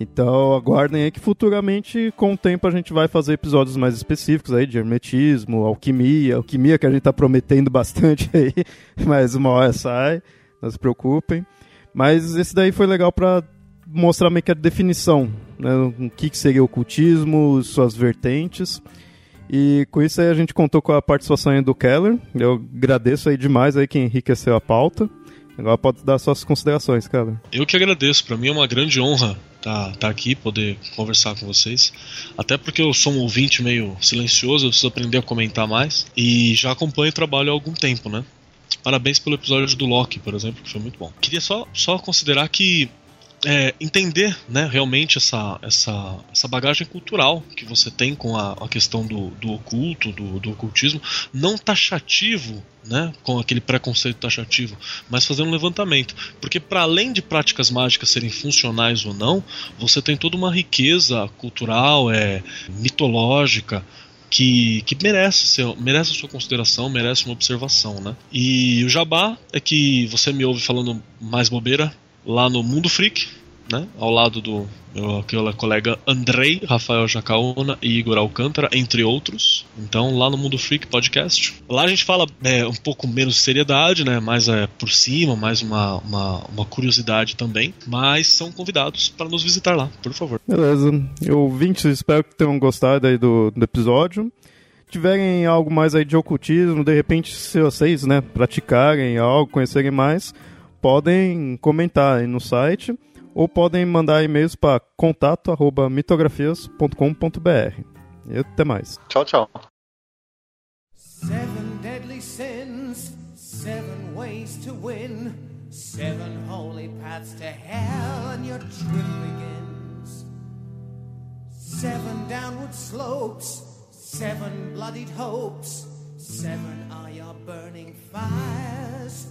Então aguardem aí que futuramente, com o tempo, a gente vai fazer episódios mais específicos aí de hermetismo, alquimia, alquimia que a gente tá prometendo bastante aí, mas uma hora sai, não se preocupem. Mas esse daí foi legal para mostrar meio que a definição, né? O que, que seria ocultismo, suas vertentes. E com isso aí a gente contou com a participação do Keller. Eu agradeço aí demais aí que enriqueceu a pauta. Agora pode dar suas considerações, Keller. Eu que agradeço. Para mim é uma grande honra estar tá, tá aqui, poder conversar com vocês. Até porque eu sou um ouvinte meio silencioso, eu preciso aprender a comentar mais. E já acompanho o trabalho há algum tempo, né? Parabéns pelo episódio do Loki, por exemplo, que foi muito bom. Queria só, só considerar que é, entender né, realmente essa, essa, essa bagagem cultural que você tem com a, a questão do, do oculto, do, do ocultismo, não taxativo né, com aquele preconceito taxativo, mas fazer um levantamento. Porque, para além de práticas mágicas serem funcionais ou não, você tem toda uma riqueza cultural, é, mitológica, que, que merece, ser, merece a sua consideração, merece uma observação. Né? E o jabá é que você me ouve falando mais bobeira lá no Mundo Freak, né? Ao lado do meu colega Andrei, Rafael Jacaona e Igor Alcântara, entre outros. Então, lá no Mundo Freak Podcast. Lá a gente fala é, um pouco menos de seriedade, né? Mais é, por cima, mais uma, uma, uma curiosidade também. Mas são convidados para nos visitar lá, por favor. Beleza. Ouvintes, espero que tenham gostado aí do, do episódio tiverem algo mais aí de ocultismo, de repente se vocês, né, praticarem algo, conhecerem mais, podem comentar aí no site ou podem mandar e-mails para contato@mitografias.com.br. E até mais. Tchau, tchau. Seven deadly sins, seven ways to win, seven holy paths to hell, and your trip begins. Seven downward slopes, seven bloodied hopes, seven are your burning fires.